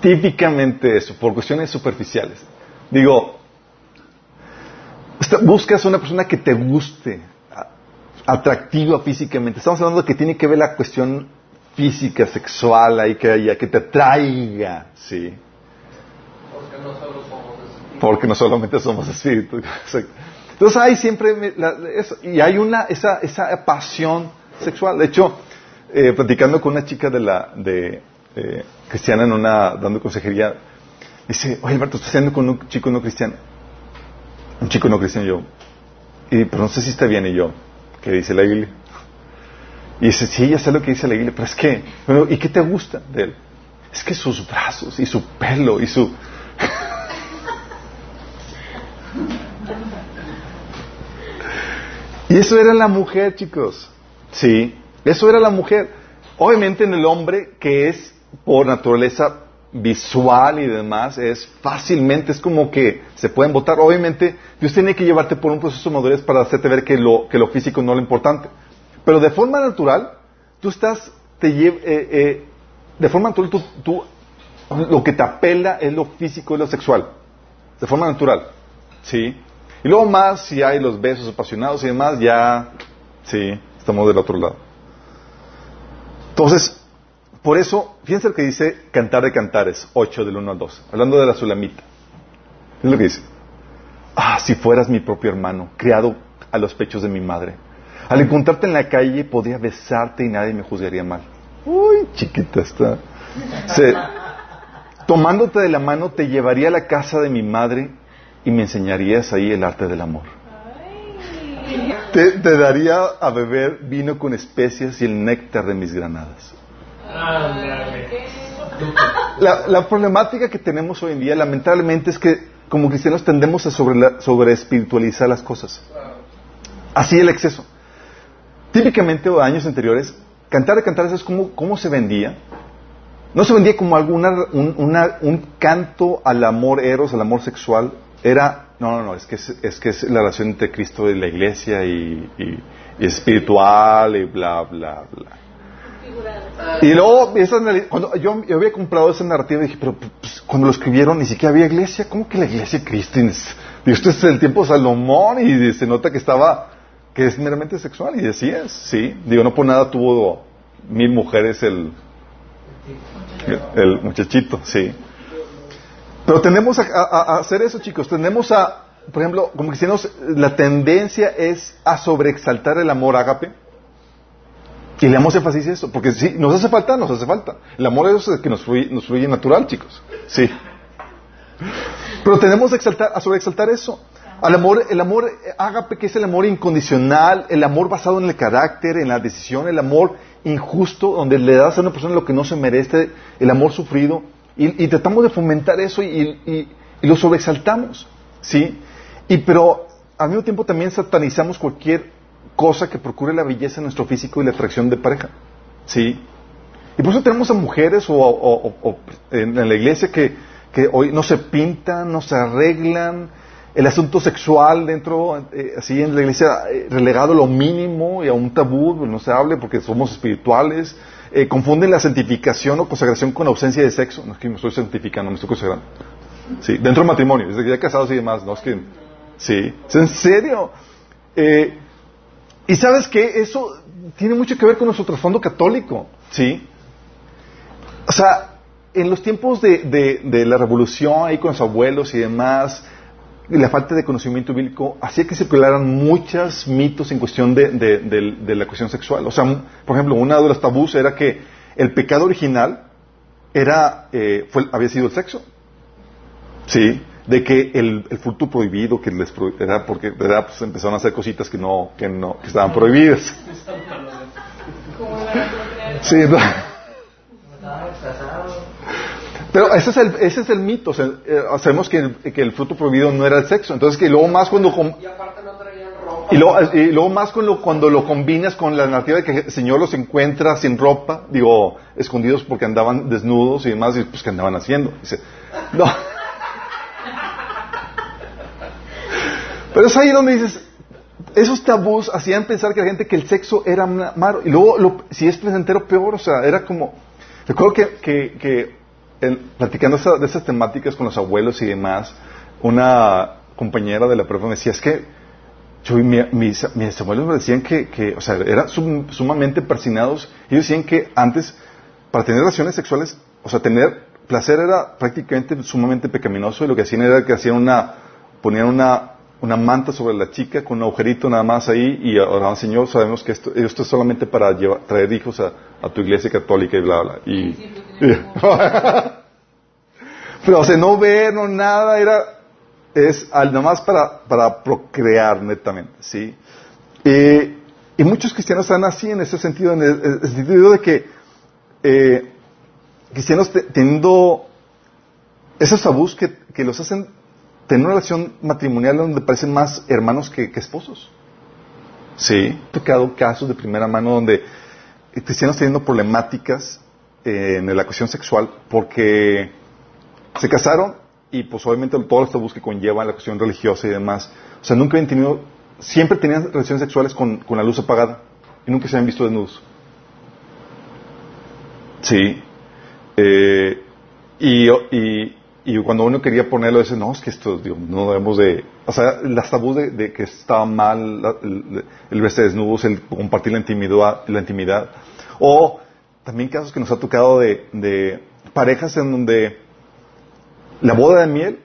típicamente eso, por cuestiones superficiales. Digo, buscas una persona que te guste, atractiva físicamente. Estamos hablando de que tiene que ver la cuestión física, sexual, ahí que que te traiga, ¿sí? Porque no solamente somos espíritus. Entonces hay siempre, y hay una, esa, esa pasión sexual. De hecho, eh, platicando con una chica de la, de, eh, cristiana en una, dando consejería, Dice, oye Alberto, estás haciendo con un chico no cristiano. Un chico no cristiano yo. Y, pero no sé si está bien y yo. ¿Qué dice la Biblia? Y dice, sí, ya sé lo que dice la Biblia, pero es que, bueno, ¿y qué te gusta de él? Es que sus brazos y su pelo y su... y eso era la mujer, chicos. Sí, eso era la mujer. Obviamente en el hombre, que es por naturaleza visual y demás, es fácilmente, es como que se pueden votar. Obviamente, Dios tiene que llevarte por un proceso de madurez para hacerte ver que lo, que lo físico no es lo importante. Pero de forma natural, tú estás, te eh, eh, de forma natural, tú, lo que te apela es lo físico y lo sexual. De forma natural. ¿Sí? Y luego más, si hay los besos apasionados y demás, ya, sí, estamos del otro lado. Entonces, por eso, fíjense lo que dice Cantar de Cantares, 8 del 1 al 2, hablando de la Sulamita. Es lo que dice. Ah, si fueras mi propio hermano, criado a los pechos de mi madre. Al encontrarte en la calle podría besarte y nadie me juzgaría mal. Uy, chiquita está. Tomándote de la mano te llevaría a la casa de mi madre y me enseñarías ahí el arte del amor. Te, daría a beber vino con especias y el néctar de mis granadas. La, problemática que tenemos hoy en día, lamentablemente, es que como cristianos tendemos a sobre, espiritualizar las cosas. Así el exceso. Típicamente, o años anteriores, cantar de cantar es como se vendía. No se vendía como alguna, un, canto al amor eros, al amor sexual. Era, no, no, no, es que es, que es la relación entre Cristo y la iglesia y, y espiritual y bla, bla, bla. Y luego, cuando yo, había comprado esa narrativa, dije, pero pues, cuando lo escribieron ni siquiera había iglesia. ¿Cómo que la iglesia Cristo? Digo, esto es el tiempo de Salomón y se nota que estaba, que es meramente sexual. Y es, sí. Digo, no por nada tuvo mil mujeres el, el, muchachito, sí. Pero tendemos a, a, hacer eso, chicos. Tendemos a, por ejemplo, como cristianos, la tendencia es a sobreexaltar el amor ágape y le damos énfasis a eso, porque si nos hace falta, nos hace falta. El amor es el que nos fluye, nos fluye natural, chicos. Sí. Pero tenemos que exaltar, a sobreexaltar eso. Al amor, el amor ágape, que es el amor incondicional, el amor basado en el carácter, en la decisión, el amor injusto, donde le das a una persona lo que no se merece, el amor sufrido, y, tratamos de fomentar eso y, lo sobreexaltamos, ¿sí? Y pero al mismo tiempo también satanizamos cualquier cosa que procure la belleza en nuestro físico y la atracción de pareja. ¿Sí? Y por eso tenemos a mujeres o, en, la iglesia que, hoy no se pintan, no se arreglan, el asunto sexual dentro, eh, así en la iglesia, eh, relegado a lo mínimo y a un tabú, pues, no se hable porque somos espirituales, eh, confunden la santificación o consagración con ausencia de sexo. No es que me estoy santificando, me estoy consagrando. Sí, dentro del matrimonio, desde que ya casados y demás, no es que, sí, en serio. Y sabes que eso tiene mucho que ver con nuestro trasfondo católico, ¿sí? O sea, en los tiempos de, la revolución, ahí con los abuelos y demás, y la falta de conocimiento bíblico hacía que se pelearan muchos mitos en cuestión de, la cuestión sexual. O sea, por ejemplo, una de los tabús era que el pecado original era, eh, fue, había sido el sexo. ¿Sí? de que el, el fruto prohibido que les era porque. Pues empezaron a hacer cositas que no que no que estaban prohibidas sí pero ese es el ese es el mito o sea, eh, sabemos que el, que el fruto prohibido no era el sexo entonces que luego más cuando y luego, y luego más cuando, cuando lo combinas con la narrativa de que el Señor los encuentra sin ropa, digo, escondidos porque andaban desnudos y demás, y pues que andaban haciendo. Dice, no. Pero es ahí donde dices, esos tabús hacían pensar que la gente que el sexo era malo. Y luego, si es placentero, peor. O sea, era como... Recuerdo que, que, que platicando de esas temáticas con los abuelos y demás, una compañera de la prueba me decía, es que yo, mis, abuelos me decían que, que o sea, eran sumamente persinados. Ellos decían que antes, para tener relaciones sexuales, o sea, tener placer era prácticamente sumamente pecaminoso y lo que hacían era que hacían una, ponían una una manta sobre la chica con un agujerito nada más ahí y ahora, Señor, sabemos que esto, esto es solamente para traer hijos a, tu iglesia católica y bla, bla. Y, Pero, o sea, no ver, no nada, era, es nomás para, para procrear netamente, ¿sí? Eh, y muchos cristianos están así en ese sentido, en el, sentido de que eh, cristianos teniendo esos tabús que, que, los hacen tener una relación matrimonial donde parecen más hermanos que, esposos. Sí, he tocado casos de primera mano donde cristianos teniendo problemáticas eh, en la cuestión sexual porque se casaron y pues obviamente todos los tabús que conllevan la cuestión religiosa y demás. O sea, nunca habían tenido, siempre tenían relaciones sexuales con, con la luz apagada y nunca se habían visto desnudos. Sí. Eh, y, y, y, cuando uno quería ponerlo, dice, no, es que esto, no debemos de... O sea, las tabús de, que estaba mal el, el, verse desnudos, el compartir la intimidad, la intimidad. O también casos que nos ha tocado de, parejas en donde la boda de miel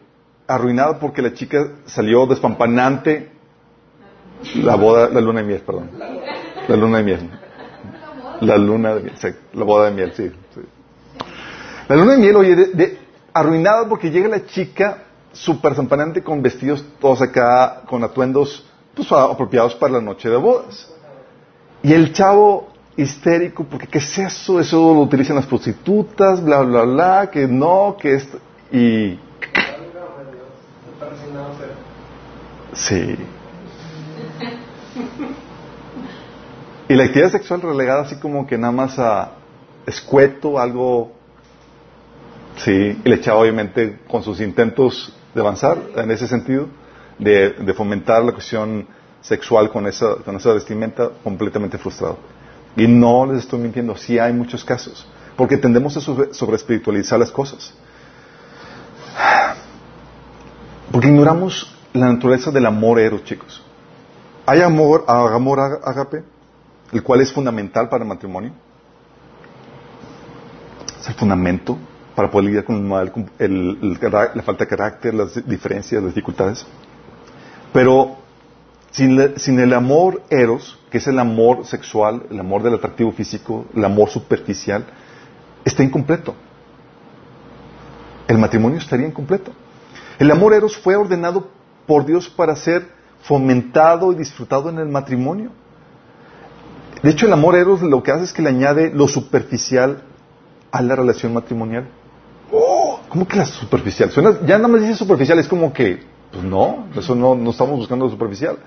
arruinada porque la chica salió despampanante. La boda, la luna de miel, perdón. La luna de miel. La luna de miel, la boda de miel, sí. La luna de miel, oye, de, arruinada porque llega la chica súper zampanante con vestidos todos acá, con atuendos pues, apropiados para la noche de bodas. Y el chavo histérico, porque ¿qué es eso? Eso lo utilizan las prostitutas, bla, bla, bla, que no, que esto. Y. Sí. Y la actividad sexual relegada así como que nada más a escueto, algo... Sí, y le echaba obviamente con sus intentos de avanzar en ese sentido, de, fomentar la cuestión sexual con esa, con esa vestimenta, completamente frustrado. Y no les estoy mintiendo, sí hay muchos casos, porque tendemos a sobre espiritualizar las cosas. Porque ignoramos la naturaleza del amor eros, chicos. Hay amor, amor agape, el cual es fundamental para el matrimonio. Es el fundamento para poder lidiar con la falta de carácter, las diferencias, las dificultades. Pero sin, el amor eros, que es el amor sexual, el amor del atractivo físico, el amor superficial, está incompleto. El matrimonio estaría incompleto. El amor eros fue ordenado por Dios para ser fomentado y disfrutado en el matrimonio. De hecho, el amor eros lo que hace es que le añade lo superficial a la relación matrimonial. Oh, ¿Cómo que la superficial? ya nada más dice superficial, es como que, pues no, eso no, no estamos buscando lo superficial.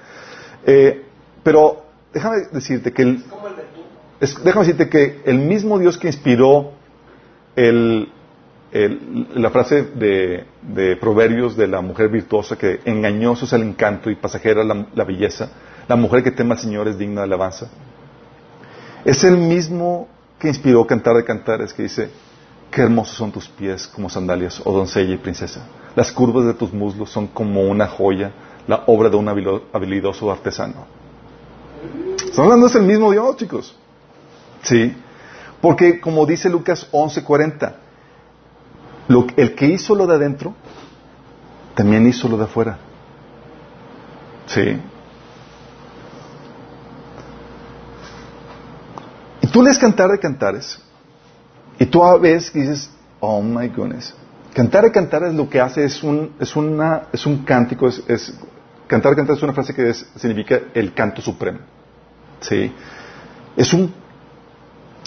Eh, pero déjame decirte que el, déjame decirte que el mismo Dios que inspiró el, la frase de, Proverbios de la mujer virtuosa que engañoso es el encanto y pasajera la, belleza, la mujer que tema al Señor es digna de alabanza. Es el mismo que inspiró Cantar de Cantares que dice, qué hermosos son tus pies como sandalias, oh doncella y princesa. Las curvas de tus muslos son como una joya, la obra de un habilidoso artesano. Están hablando es el mismo Dios, chicos. Sí. Porque como dice Lucas 11:40, el que hizo lo de adentro, también hizo lo de afuera. ¿Sí? Y tú lees Cantar de Cantares, y tú ves y dices, oh my goodness. Cantar de Cantares lo que hace es un, es una, es un cántico, es, es Cantar de Cantares es una frase que significa el canto supremo. ¿Sí? Es un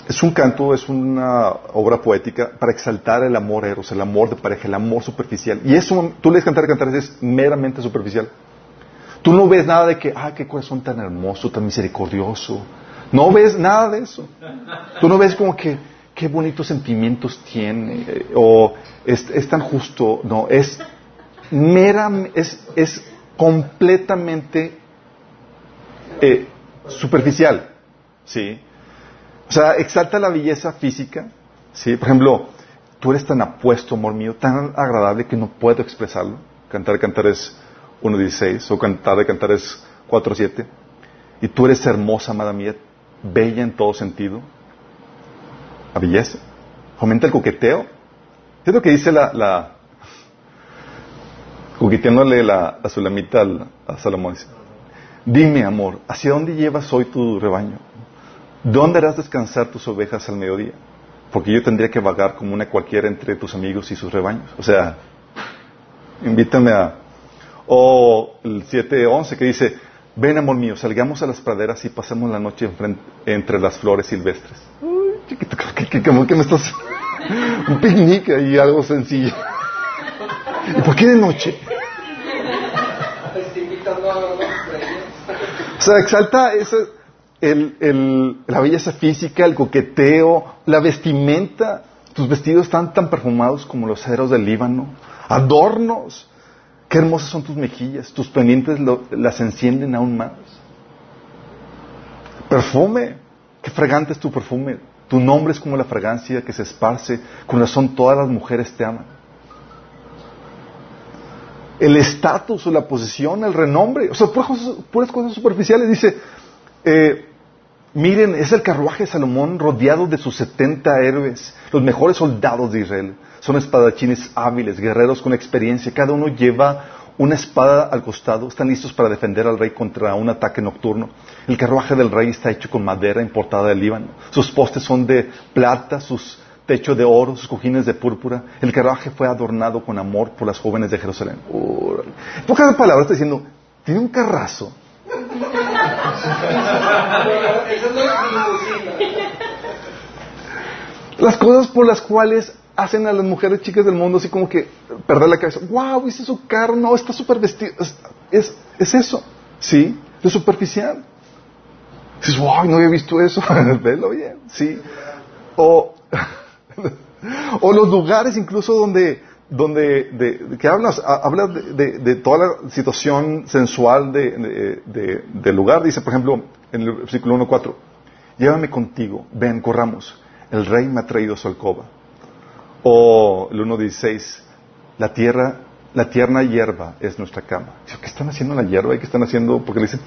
es un canto, es una obra poética para exaltar el amor eros, el amor de pareja, el amor superficial. Y eso, tú lees cantar cantar, es meramente superficial. Tú no ves nada de que, ah, qué corazón tan hermoso, tan misericordioso. No ves nada de eso. Tú no ves como que, qué bonitos sentimientos tiene, eh, o es, tan justo. No, es mera, es, es completamente eh, superficial. ¿Sí? O sea, exalta la belleza física. ¿sí? Por ejemplo, tú eres tan apuesto, amor mío, tan agradable que no puedo expresarlo. Cantar, cantar es 1.16 o cantar de cantar es 4.7. Y tú eres hermosa, amada mía, bella en todo sentido. La belleza. Fomenta el coqueteo. ¿Qué es lo que dice la, la coqueteándole la, la sulamita a Salomón? Dime, amor, ¿hacia dónde llevas hoy tu rebaño? ¿Dónde harás descansar tus ovejas al mediodía? porque yo tendría que vagar como una cualquiera entre tus amigos y sus rebaños. O sea, invítame a... O el 7.11 que dice, ven amor mío, salgamos a las praderas y pasemos la noche entre las flores silvestres. Uy, chiquito, ¿qué, qué, me estás...? Un picnic y algo sencillo. ¿Y por qué de noche? O sea, exalta esa, el, la belleza física, el coqueteo, la vestimenta. Tus vestidos están tan perfumados como los ceros del Líbano. Adornos. Qué hermosas son tus mejillas. Tus pendientes las encienden aún más. Perfume. Qué fragante es tu perfume. Tu nombre es como la fragancia que se esparce. Con razón todas las mujeres te aman. El estatus o la posición, el renombre. O sea, puras cosas superficiales. Dice, eh, miren, es el carruaje de Salomón rodeado de sus 70 héroes, los mejores soldados de Israel. Son espadachines hábiles, guerreros con experiencia. Cada uno lleva una espada al costado. Están listos para defender al rey contra un ataque nocturno. El carruaje del rey está hecho con madera importada del Líbano. Sus postes son de plata, sus techos de oro, sus cojines de púrpura. El carruaje fue adornado con amor por las jóvenes de Jerusalén. En pocas palabras está diciendo, tiene un carrazo las cosas por las cuales hacen a las mujeres chicas del mundo así como que perder la cabeza. ¡Wow! ¿Viste su carro? No, está súper vestido. Es, es, eso. ¿Sí? Es superficial. Dices, wow, no había visto eso. Velo bien. ¿Sí? O, o los lugares incluso donde donde de, que hablas, habla de, de, toda la situación sensual del lugar. Dice, por ejemplo, en el versículo 1.4, llévame contigo, ven, corramos, el rey me ha traído su alcoba. O el 1.16, la tierra, la tierna hierba es nuestra cama. ¿Qué están haciendo la hierba? ¿Y qué están haciendo? Porque le dicen,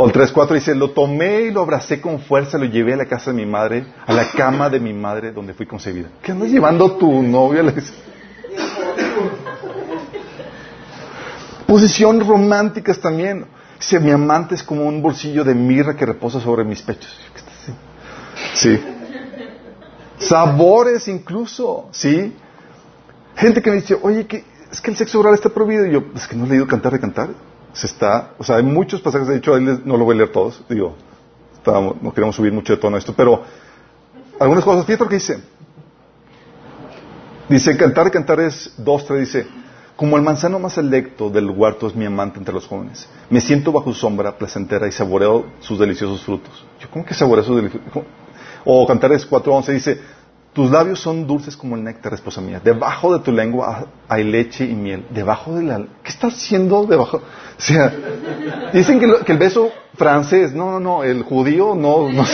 o el 3.4 dice, lo tomé y lo abracé con fuerza, lo llevé a la casa de mi madre, a la cama de mi madre donde fui concebida. ¿Qué andas llevando tu novia? Posición románticas también. Dice, mi amante es como un bolsillo de mirra que reposa sobre mis pechos. Sí. Sabores incluso, ¿sí? Gente que me dice, oye, que es que el sexo oral está prohibido. Y yo, es que no he leído cantar de cantar se está, o sea, hay muchos pasajes, de hecho, no lo voy a leer todos, digo, no queremos subir mucho de tono a esto, pero algunas cosas, fíjate lo que dice. Dice, cantar, cantar es dos, tres, dice, como el manzano más selecto del huerto es mi amante entre los jóvenes. Me siento bajo su sombra placentera y saboreo sus deliciosos frutos. Yo, ¿cómo que saboreo sus deliciosos? O Cantares 4.11 dice, tus labios son dulces como el néctar, esposa mía. Debajo de tu lengua hay leche y miel. Debajo de la... ¿Qué estás haciendo debajo? O sea, dicen que, el beso francés, no, no, no, el judío no, no.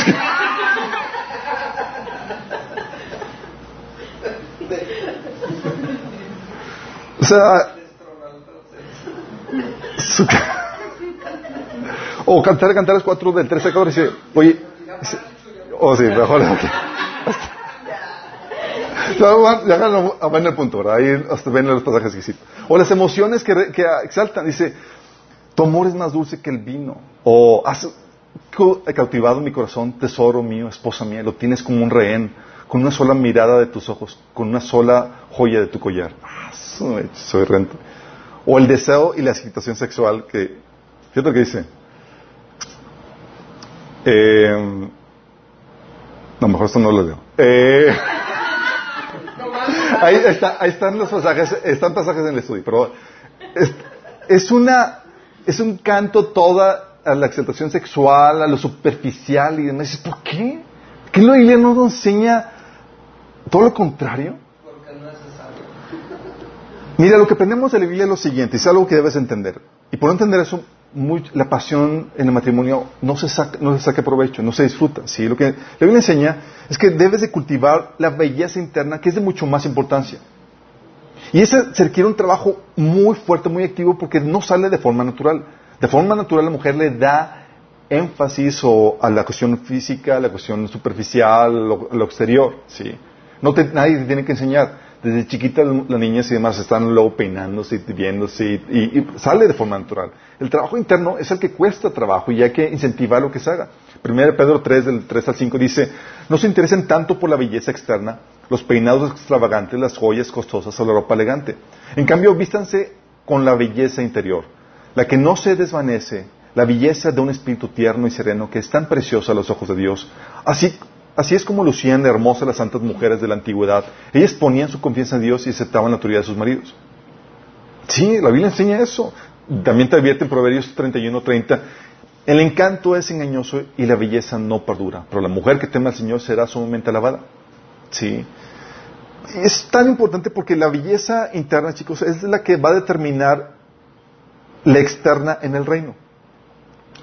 O sea, o cantar, cantar las cuatro del 13 y dice, oye, o oh, sí, mejor ya van el punto, Ahí ven los pasajes que sí. O las emociones que, exaltan. Dice, tu amor es más dulce que el vino. O has cautivado mi corazón, tesoro mío, esposa mía. Lo tienes como un rehén, con una sola mirada de tus ojos, con una sola joya de tu collar. Ah, soy. O el deseo y la excitación sexual que, fíjate lo que dice. Eh, no, mejor esto no lo leo. Eh, ahí, está, ahí están los pasajes, están pasajes en el estudio, pero es, una, es un canto toda a la exaltación sexual, a lo superficial y demás. ¿Por qué? ¿Qué la Biblia no nos enseña todo lo contrario? Porque no es Mira, lo que aprendemos de la Biblia es lo siguiente, es algo que debes entender. Y por no entender eso, la pasión en el matrimonio no se, saca, no se saca provecho, no se disfruta. ¿sí? Lo que la Biblia enseña es que debes de cultivar la belleza interna, que es de mucho más importancia. Y ese se requiere un trabajo muy fuerte, muy activo, porque no sale de forma natural. De forma natural la mujer le da énfasis a la cuestión física, a la cuestión superficial, lo, lo exterior. ¿sí? No nadie te tiene que enseñar. Desde chiquitas las niñas y demás están luego peinándose y viéndose y, y, sale de forma natural. El trabajo interno es el que cuesta trabajo y hay que incentivar lo que se haga. Primero Pedro 3, del 3 al 5 dice, no se interesen tanto por la belleza externa, los peinados extravagantes, las joyas costosas o la ropa elegante. En cambio, vístanse con la belleza interior, la que no se desvanece, la belleza de un espíritu tierno y sereno que es tan preciosa a los ojos de Dios. Así, así es como lucían hermosas las santas mujeres de la antigüedad. Ellas ponían su confianza en Dios y aceptaban la autoridad de sus maridos. Sí, la Biblia enseña eso. También te advierte en Proverbios 31-30, el encanto es engañoso y la belleza no perdura, pero la mujer que teme al Señor será sumamente alabada. Sí. Es tan importante porque la belleza interna, chicos, es la que va a determinar la externa en el reino.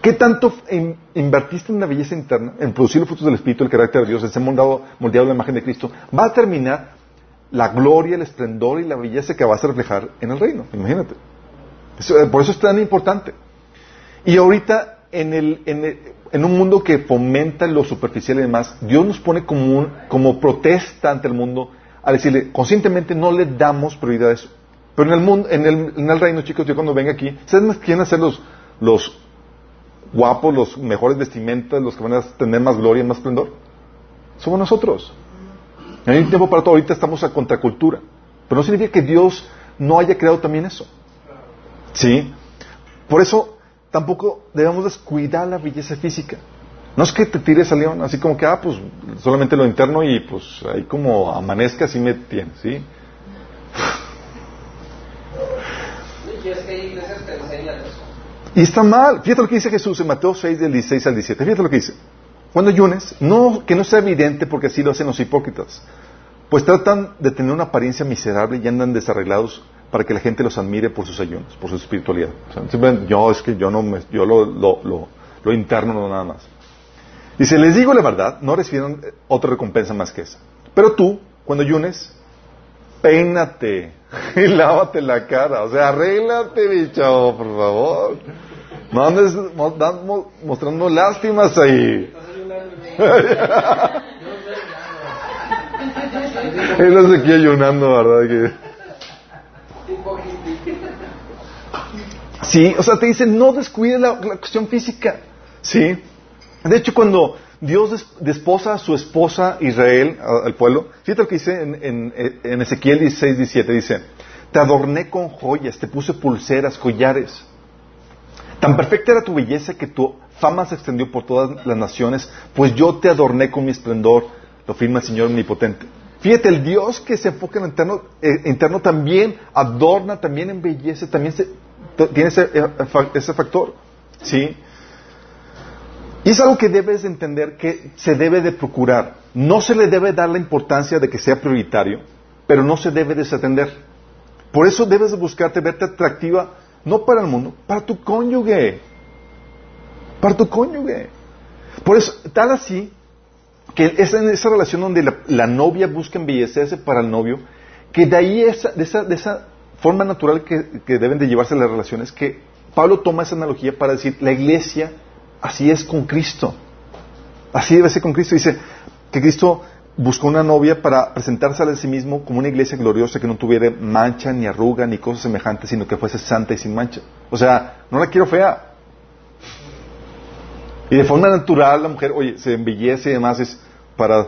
¿Qué tanto invertiste en la belleza interna, en producir los frutos del Espíritu, el carácter de Dios, en ser moldeado, la imagen de Cristo? Va a determinar la gloria, el esplendor y la belleza que vas a reflejar en el reino. Imagínate. por eso es tan importante. Y ahorita, en, el, en, un mundo que fomenta lo superficial y demás, Dios nos pone como, como protesta ante el mundo a decirle, conscientemente no le damos prioridad a eso. Pero en el mundo, en el, en el reino, chicos, yo cuando venga aquí, ¿sabes quieren hacer los, los guapos, los mejores vestimentas, los que van a tener más gloria, más esplendor? Somos nosotros. Hay un tiempo para todo, ahorita estamos a contracultura. Pero no significa que Dios no haya creado también eso. ¿Sí? Por eso tampoco debemos descuidar la belleza física. No es que te tires al león, así como que, ah, pues solamente lo interno y pues ahí como amanezca, así me tienes, ¿sí? Y está mal. Fíjate lo que dice Jesús en Mateo 6, del 16 al 17. Fíjate lo que dice. Cuando ayunes, no, que no sea evidente porque así lo hacen los hipócritas. Pues tratan de tener una apariencia miserable y andan desarreglados para que la gente los admire por sus ayunos, por su espiritualidad. yo es que yo no me, yo lo, lo, lo, interno no nada más. Dice, les digo la verdad, no recibieron otra recompensa más que esa. Pero tú, cuando ayunes, peínate y lávate la cara. O sea, arréglate, bicho, por favor. No andes mostrando lástimas ahí. Él está aquí ayunando, ¿verdad? Sí, o sea, te dice, no descuide la, cuestión física. Sí. De hecho, cuando Dios desposa a su esposa Israel, al pueblo, fíjate lo que dice en, Ezequiel 16, 17, dice, te adorné con joyas, te puse pulseras, collares. Tan perfecta era tu belleza que tu fama se extendió por todas las naciones, pues yo te adorné con mi esplendor, lo firma el Señor omnipotente. Fíjate, el Dios que se enfoca en eh, interno, también adorna, también embellece, también tiene ese, eh, ese, factor. ¿Sí? Y es algo que debes entender que se debe de procurar. No se le debe dar la importancia de que sea prioritario, pero no se debe desatender. Por eso debes de buscarte verte atractiva, no para el mundo, para tu cónyuge. Para tu cónyuge. Por eso, tal así, que es en esa relación donde la, novia busca embellecerse para el novio, que de ahí esa, de, esa, de esa forma natural que, deben de llevarse las relaciones, que Pablo toma esa analogía para decir, la iglesia así es con Cristo. Así debe ser con Cristo. Dice que Cristo buscó una novia para presentarse a sí mismo como una iglesia gloriosa que no tuviera mancha, ni arruga, ni cosas semejantes, sino que fuese santa y sin mancha. O sea, no la quiero fea. Y de forma natural la mujer, oye, se embellece y demás es para,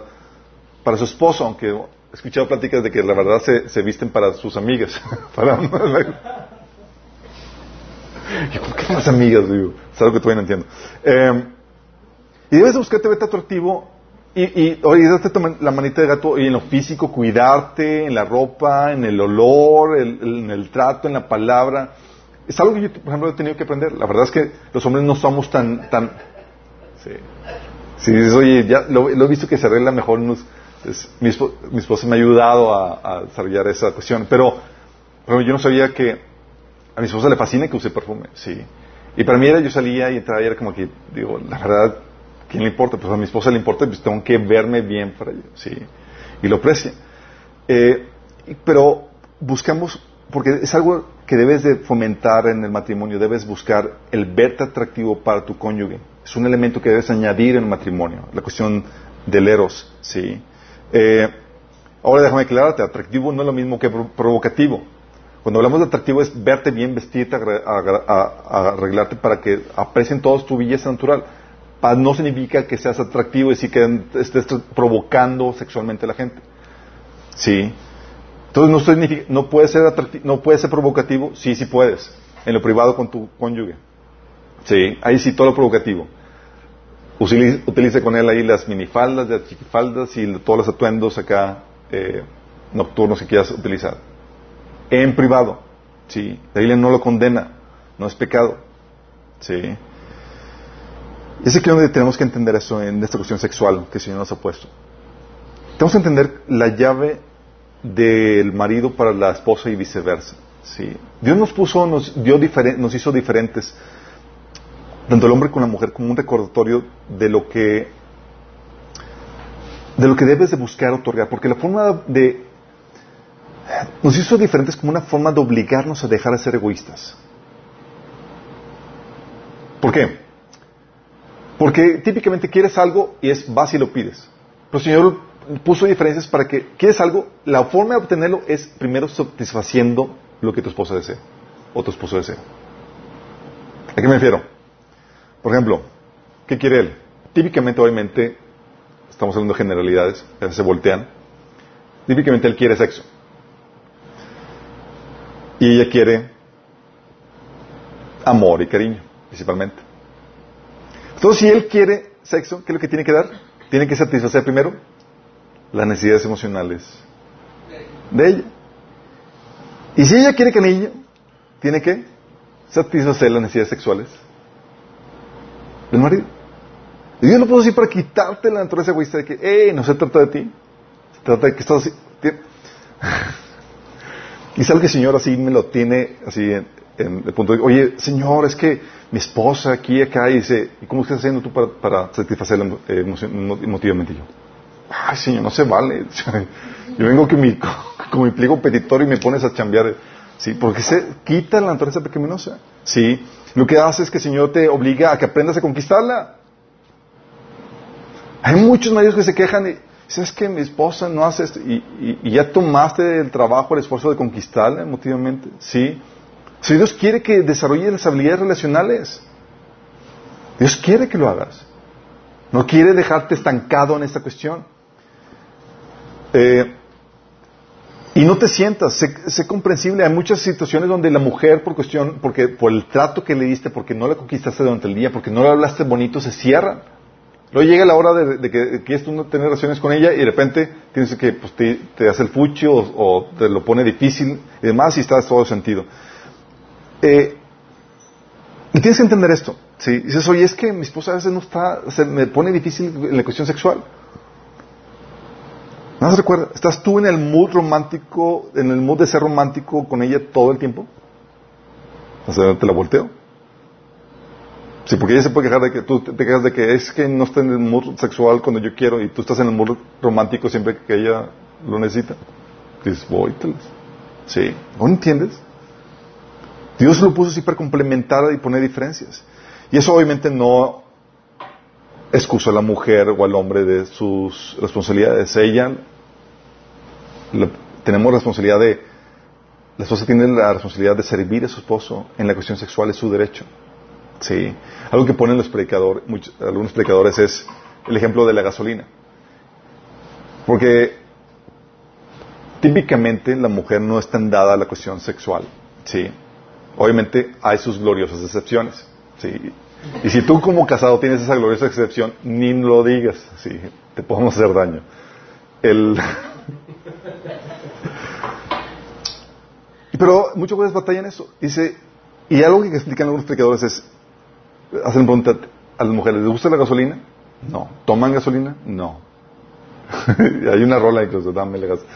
para su esposo, aunque he escuchado pláticas de que la verdad se, se visten para sus amigas. para ¿Y por qué más amigas? Digo, es algo que todavía no entiendo. Eh, y debes buscarte verte atractivo y, y oye, date la manita de gato y en lo físico, cuidarte, en la ropa, en el olor, en el trato, en la palabra. Es algo que yo, por ejemplo, he tenido que aprender. La verdad es que los hombres no somos tan, tan, Sí. Dices, oye, ya lo, he visto que se arregla mejor, mi, esposa me ha ayudado a, desarrollar esa cuestión. Pero, pero, yo no sabía que a mi esposa le fascina que use perfume, sí. Y para mí era, yo salía y entraba y era como que, digo, la verdad, ¿quién le importa? Pues a mi esposa le importa, pues tengo que verme bien para ello, sí. Y lo aprecia. Eh, pero buscamos, porque es algo que debes de fomentar en el matrimonio, debes buscar el verte atractivo para tu cónyuge es un elemento que debes añadir en el matrimonio, la cuestión del eros, ¿sí? Eh, Ahora déjame aclararte, atractivo no es lo mismo que provocativo. Cuando hablamos de atractivo es verte bien, vestirte, arreglarte para que aprecien todos tu belleza natural. no significa que seas atractivo y sí que estés provocando sexualmente a la gente. Sí. Entonces no, puede ser no puede ser provocativo, sí, sí puedes. En lo privado con tu cónyuge. Sí, ahí sí todo lo provocativo. Utilice, con él ahí las minifaldas, las chiquifaldas y todos los atuendos acá eh, nocturnos que quieras utilizar. En privado, sí. La Biblia no lo condena, no es pecado. Sí. Es aquí donde tenemos que entender eso en esta cuestión sexual que el Señor nos ha puesto. Tenemos que entender la llave del marido para la esposa y viceversa. Sí. Dios nos puso, nos, dio nos hizo diferentes, tanto el hombre como la mujer, como un recordatorio de lo que de lo que debes de buscar otorgar, porque la forma de nos hizo diferentes como una forma de obligarnos a dejar de ser egoístas. ¿Por qué? Porque típicamente quieres algo y es vas y lo pides. Pero el Señor puso diferencias para que quieres algo, la forma de obtenerlo es primero satisfaciendo lo que tu esposa desea o tu esposo desea. ¿A qué me refiero? Por ejemplo, ¿qué quiere él? Típicamente, obviamente, estamos hablando de generalidades, se voltean. Típicamente él quiere sexo. Y ella quiere amor y cariño, principalmente. Entonces, si él quiere sexo, ¿qué es lo que tiene que dar? Tiene que satisfacer primero las necesidades emocionales de ella. Y si ella quiere niño, tiene que satisfacer las necesidades sexuales del marido. Y Dios lo puso así para quitarte la naturaleza egoísta de que, hey, no se trata de ti, se trata de que estás así. Y sabe que el Señor así me lo tiene, así en, el punto de, oye, Señor, es que mi esposa aquí, acá, y dice, ¿y cómo estás haciendo tú para, para satisfacerla emotivamente? yo, ay, Señor, no se vale. Yo vengo con mi, con mi pliego petitorio y me pones a chambear. Sí, porque se quita la naturaleza pecaminosa. Sí, lo que hace es que el Señor te obliga a que aprendas a conquistarla. Hay muchos maridos que se quejan y ¿sabes que mi esposa no hace esto? Y, ya tomaste el trabajo, el esfuerzo de conquistarla emotivamente. Sí. Si Dios quiere que desarrolle las habilidades relacionales, Dios quiere que lo hagas. No quiere dejarte estancado en esta cuestión. Eh, y no te sientas, sé, comprensible. Hay muchas situaciones donde la mujer, por cuestión, porque por el trato que le diste, porque no la conquistaste durante el día, porque no le hablaste bonito, se cierra. Luego llega la hora de, que quieres tú tener relaciones con ella y de repente tienes que pues, te, hace el fucho o, te lo pone difícil y demás y estás todo sentido. Eh, y tienes que entender esto. ¿sí? dices, oye, es que mi esposa a veces no está, se me pone difícil en la cuestión sexual. ¿No se recuerda? ¿Estás tú en el mood romántico, en el mood de ser romántico con ella todo el tiempo? O sea, te la volteo. Sí, porque ella se puede quejar de que tú te quejas de que es que no está en el mood sexual cuando yo quiero y tú estás en el mood romántico siempre que ella lo necesita. Dices, Sí, ¿no entiendes? Dios lo puso así para complementar y poner diferencias. Y eso obviamente no excusa a la mujer o al hombre de sus responsabilidades. Ella tenemos responsabilidad de, la esposa tiene la responsabilidad de servir a su esposo en la cuestión sexual, es su derecho. Sí. Algo que ponen los predicadores, algunos predicadores es el ejemplo de la gasolina. Porque típicamente la mujer no es tan dada a la cuestión sexual. Sí. Obviamente hay sus gloriosas excepciones. Sí. Y si tú como casado tienes esa gloriosa excepción, ni lo digas. Sí, te podemos hacer daño. El... Pero muchas veces batallan eso. Dice, y algo que explican algunos predicadores es, hacen pregunta a las mujeres, ¿les gusta la gasolina? No. ¿Toman gasolina? No. Hay una rola incluso, dame la gasolina.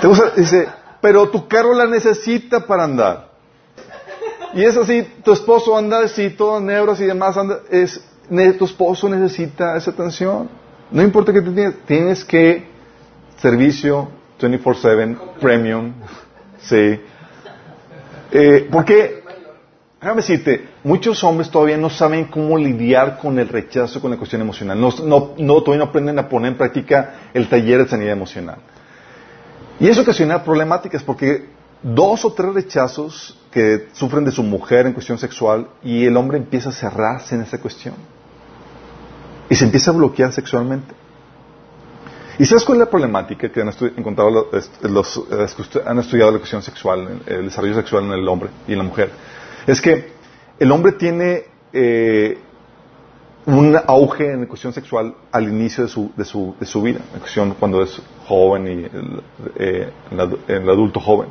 ¿Te gusta? Dice, pero tu carro la necesita para andar. Y es así, tu esposo anda así, todo neuros y demás, anda, es, tu esposo necesita esa atención. No importa que tú tienes, tienes que servicio 24/7, premium, sí. Eh, porque, déjame decirte, muchos hombres todavía no saben cómo lidiar con el rechazo, con la cuestión emocional. No, todavía no aprenden a poner en práctica el taller de sanidad emocional. Y eso ocasiona problemáticas porque dos o tres rechazos que sufren de su mujer en cuestión sexual y el hombre empieza a cerrarse en esa cuestión. Y se empieza a bloquear sexualmente. ¿Y sabes cuál es la problemática que han encontrado los, que han estudiado la cuestión sexual, el desarrollo sexual en el hombre y en la mujer? Es que el hombre tiene eh, un auge en cuestión sexual al inicio de su, de su, de su vida, en cuestión cuando es joven y eh, el, adulto joven.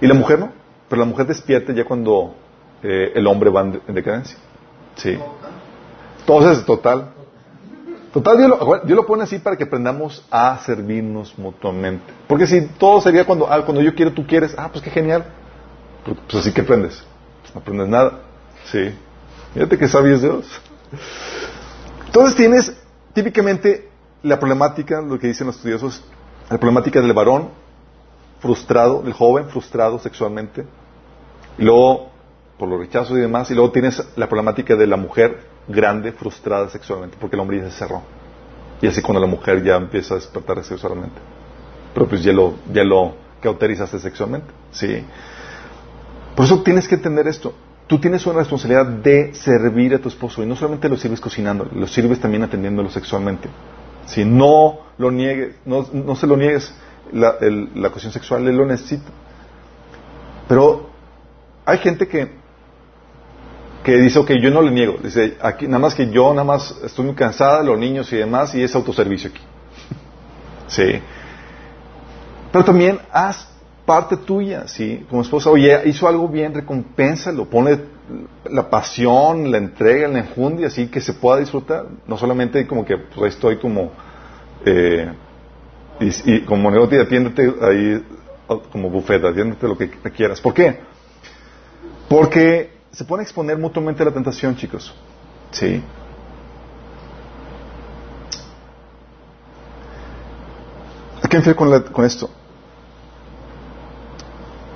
Y la mujer no, pero la mujer despierta ya cuando eh, el hombre va en, decadencia. Sí. Entonces, total. Total, Dios lo, Dios lo, pone así para que aprendamos a servirnos mutuamente. Porque si todo sería cuando, ah, cuando yo quiero, tú quieres, ah, pues qué genial. Pues así que aprendes. Aprendes nada. Sí. Fíjate que sabes Dios. Entonces tienes típicamente la problemática, lo que dicen los estudiosos, la problemática del varón frustrado, del joven frustrado sexualmente, y luego por los rechazos y demás, y luego tienes la problemática de la mujer grande frustrada sexualmente, porque el hombre ya se cerró. Y así cuando la mujer ya empieza a despertar sexualmente. Pero pues ya lo, ya lo cauterizaste sexualmente. Sí. Por eso tienes que entender esto tú tienes una responsabilidad de servir a tu esposo y no solamente lo sirves cocinando, lo sirves también atendiéndolo sexualmente. Si no lo niegues, no, se lo niegues la, la cuestión sexual, él lo necesita. Pero hay gente que, que dice, ok, yo no le niego. Dice, aquí, nada más que yo, nada más estoy muy cansada, los niños y demás, y es autoservicio aquí. sí. Pero también haz parte tuya, ¿sí? Como esposa, oye, hizo algo bien, recompénsalo, pone la pasión, la entrega, la enjundia, así que se pueda disfrutar. No solamente como que, pues ahí estoy como, eh, y, como negocio, atiéndete ahí como bufeta, atiéndete lo que quieras. ¿Por qué? Porque se puede exponer mutuamente a la tentación, chicos. ¿Sí? ¿A qué con, con esto?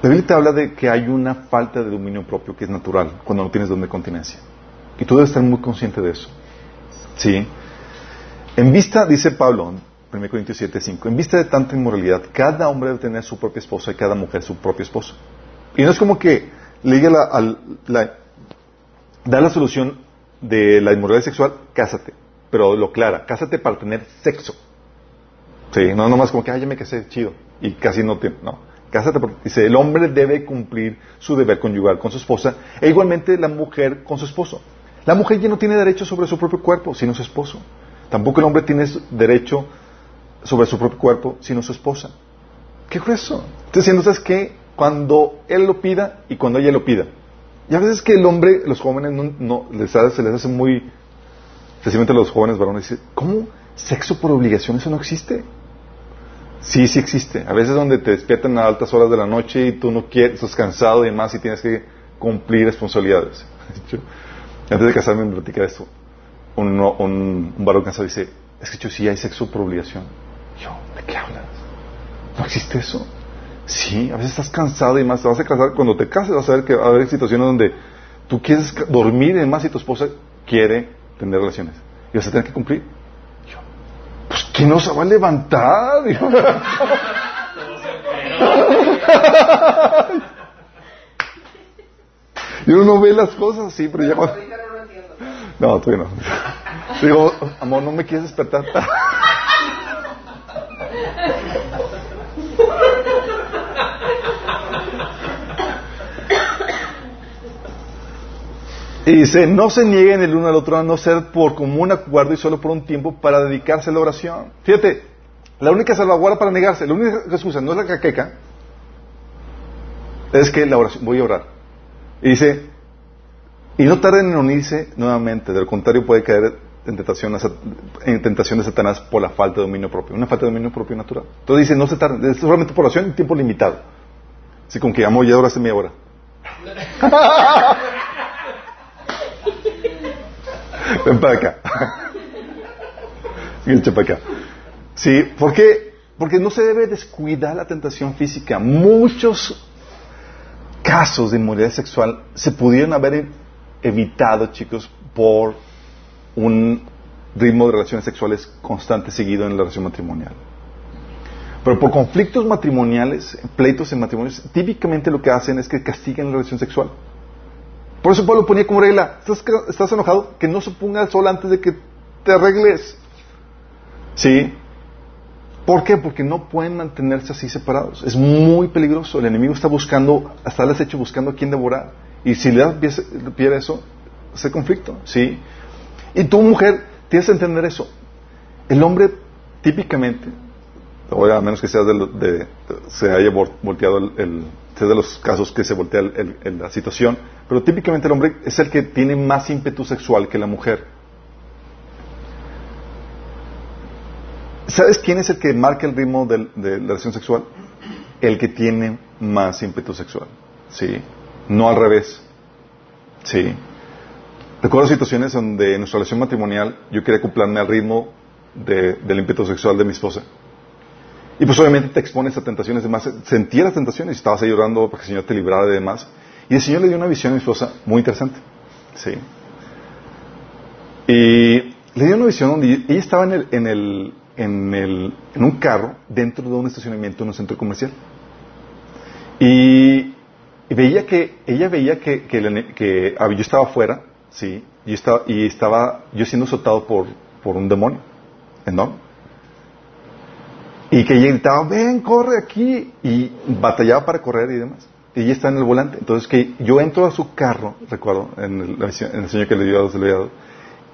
La Biblia te habla de que hay una falta de dominio propio que es natural cuando no tienes don de continencia. Y tú debes estar muy consciente de eso. ¿Sí? En vista, dice Pablo, 1 Corintios 7, 5, en vista de tanta inmoralidad, cada hombre debe tener su propia esposa y cada mujer su propio esposo. Y no es como que le diga la, la, da la solución de la inmoralidad sexual, cásate. Pero lo clara, cásate para tener sexo. Sí, no nomás como que, ay, ya me casé, chido. Y casi no te, no cásate dice, el hombre debe cumplir su deber conyugal con su esposa e igualmente la mujer con su esposo. La mujer ya no tiene derecho sobre su propio cuerpo, sino su esposo. Tampoco el hombre tiene derecho sobre su propio cuerpo, sino su esposa. ¿Qué es eso? Estoy diciendo, ¿sabes qué? Cuando él lo pida y cuando ella lo pida. Y a veces que el hombre, los jóvenes, no, les se les hace muy, especialmente a los jóvenes varones, ¿cómo sexo por obligación? Eso no existe. Sí, sí existe. A veces donde te despiertan a altas horas de la noche y tú no quieres, estás cansado y demás y tienes que cumplir responsabilidades. Antes de casarme me platica esto. Un, cansado dice, es que yo sí hay sexo por obligación. Yo, ¿de qué hablas? No existe eso. Sí, a veces estás cansado y más te vas a casar. Cuando te cases vas a ver que va a haber situaciones donde tú quieres dormir y demás y tu esposa quiere tener relaciones. Y vas a tener que cumplir. ¿Quién no se va a levantar? y uno ve las cosas así, pero ya... No, todavía no. Digo, amor, no me quieres despertar. Y dice, no se nieguen el uno al otro a no ser por común acuerdo y solo por un tiempo para dedicarse a la oración. Fíjate, la única salvaguarda para negarse, la única excusa no es la caqueca, es que la oración, voy a orar. Y dice, y no tarden en unirse nuevamente, de lo contrario puede caer en tentación, en tentación de Satanás por la falta de dominio propio, una falta de dominio propio natural. Entonces dice, no se tarden, es solamente por oración en tiempo limitado. Así como que, amo, ya oraste media hora. Ven para acá. para acá. Sí, ¿por qué? Porque no se debe descuidar la tentación física. Muchos casos de inmoralidad sexual se pudieron haber evitado, chicos, por un ritmo de relaciones sexuales constante seguido en la relación matrimonial. Pero por conflictos matrimoniales, pleitos en matrimonios, típicamente lo que hacen es que castigan la relación sexual. Por eso Pablo ponía como regla, ¿estás, enojado? Que no se ponga el sol antes de que te arregles. ¿Sí? ¿Por qué? Porque no pueden mantenerse así separados. Es muy peligroso. El enemigo está buscando, hasta les hecho buscando a quién devorar. Y si le pierde eso, ese conflicto. ¿Sí? Y tu mujer, tienes que entender eso. El hombre típicamente, a menos que sea de, se haya volteado el, sea de los casos que se voltea la situación, pero típicamente el hombre es el que tiene más ímpetu sexual que la mujer. ¿Sabes quién es el que marca el ritmo de, la relación sexual? El que tiene más ímpetu sexual. Sí. No al revés. Sí. Recuerdo situaciones donde en nuestra relación matrimonial yo quería acoplarme al ritmo del ímpetu sexual de mi esposa. Y pues obviamente te expones a tentaciones de más. Sentía las tentaciones y estabas ahí llorando para que el Señor te librara de demás. Y el Señor le dio una visión a mi esposa muy interesante. Sí. Y le dio una visión donde ella estaba en el, en el, en el, en un carro dentro de un estacionamiento en un centro comercial. Y, veía que, ella veía que, que, yo estaba afuera, sí, y estaba, y estaba yo siendo azotado por, por un demonio enorme. Y que ella gritaba, ven, corre aquí. Y batallaba para correr y demás. Y ella está en el volante. Entonces que yo entro a su carro, recuerdo, en el, en el que le dio a los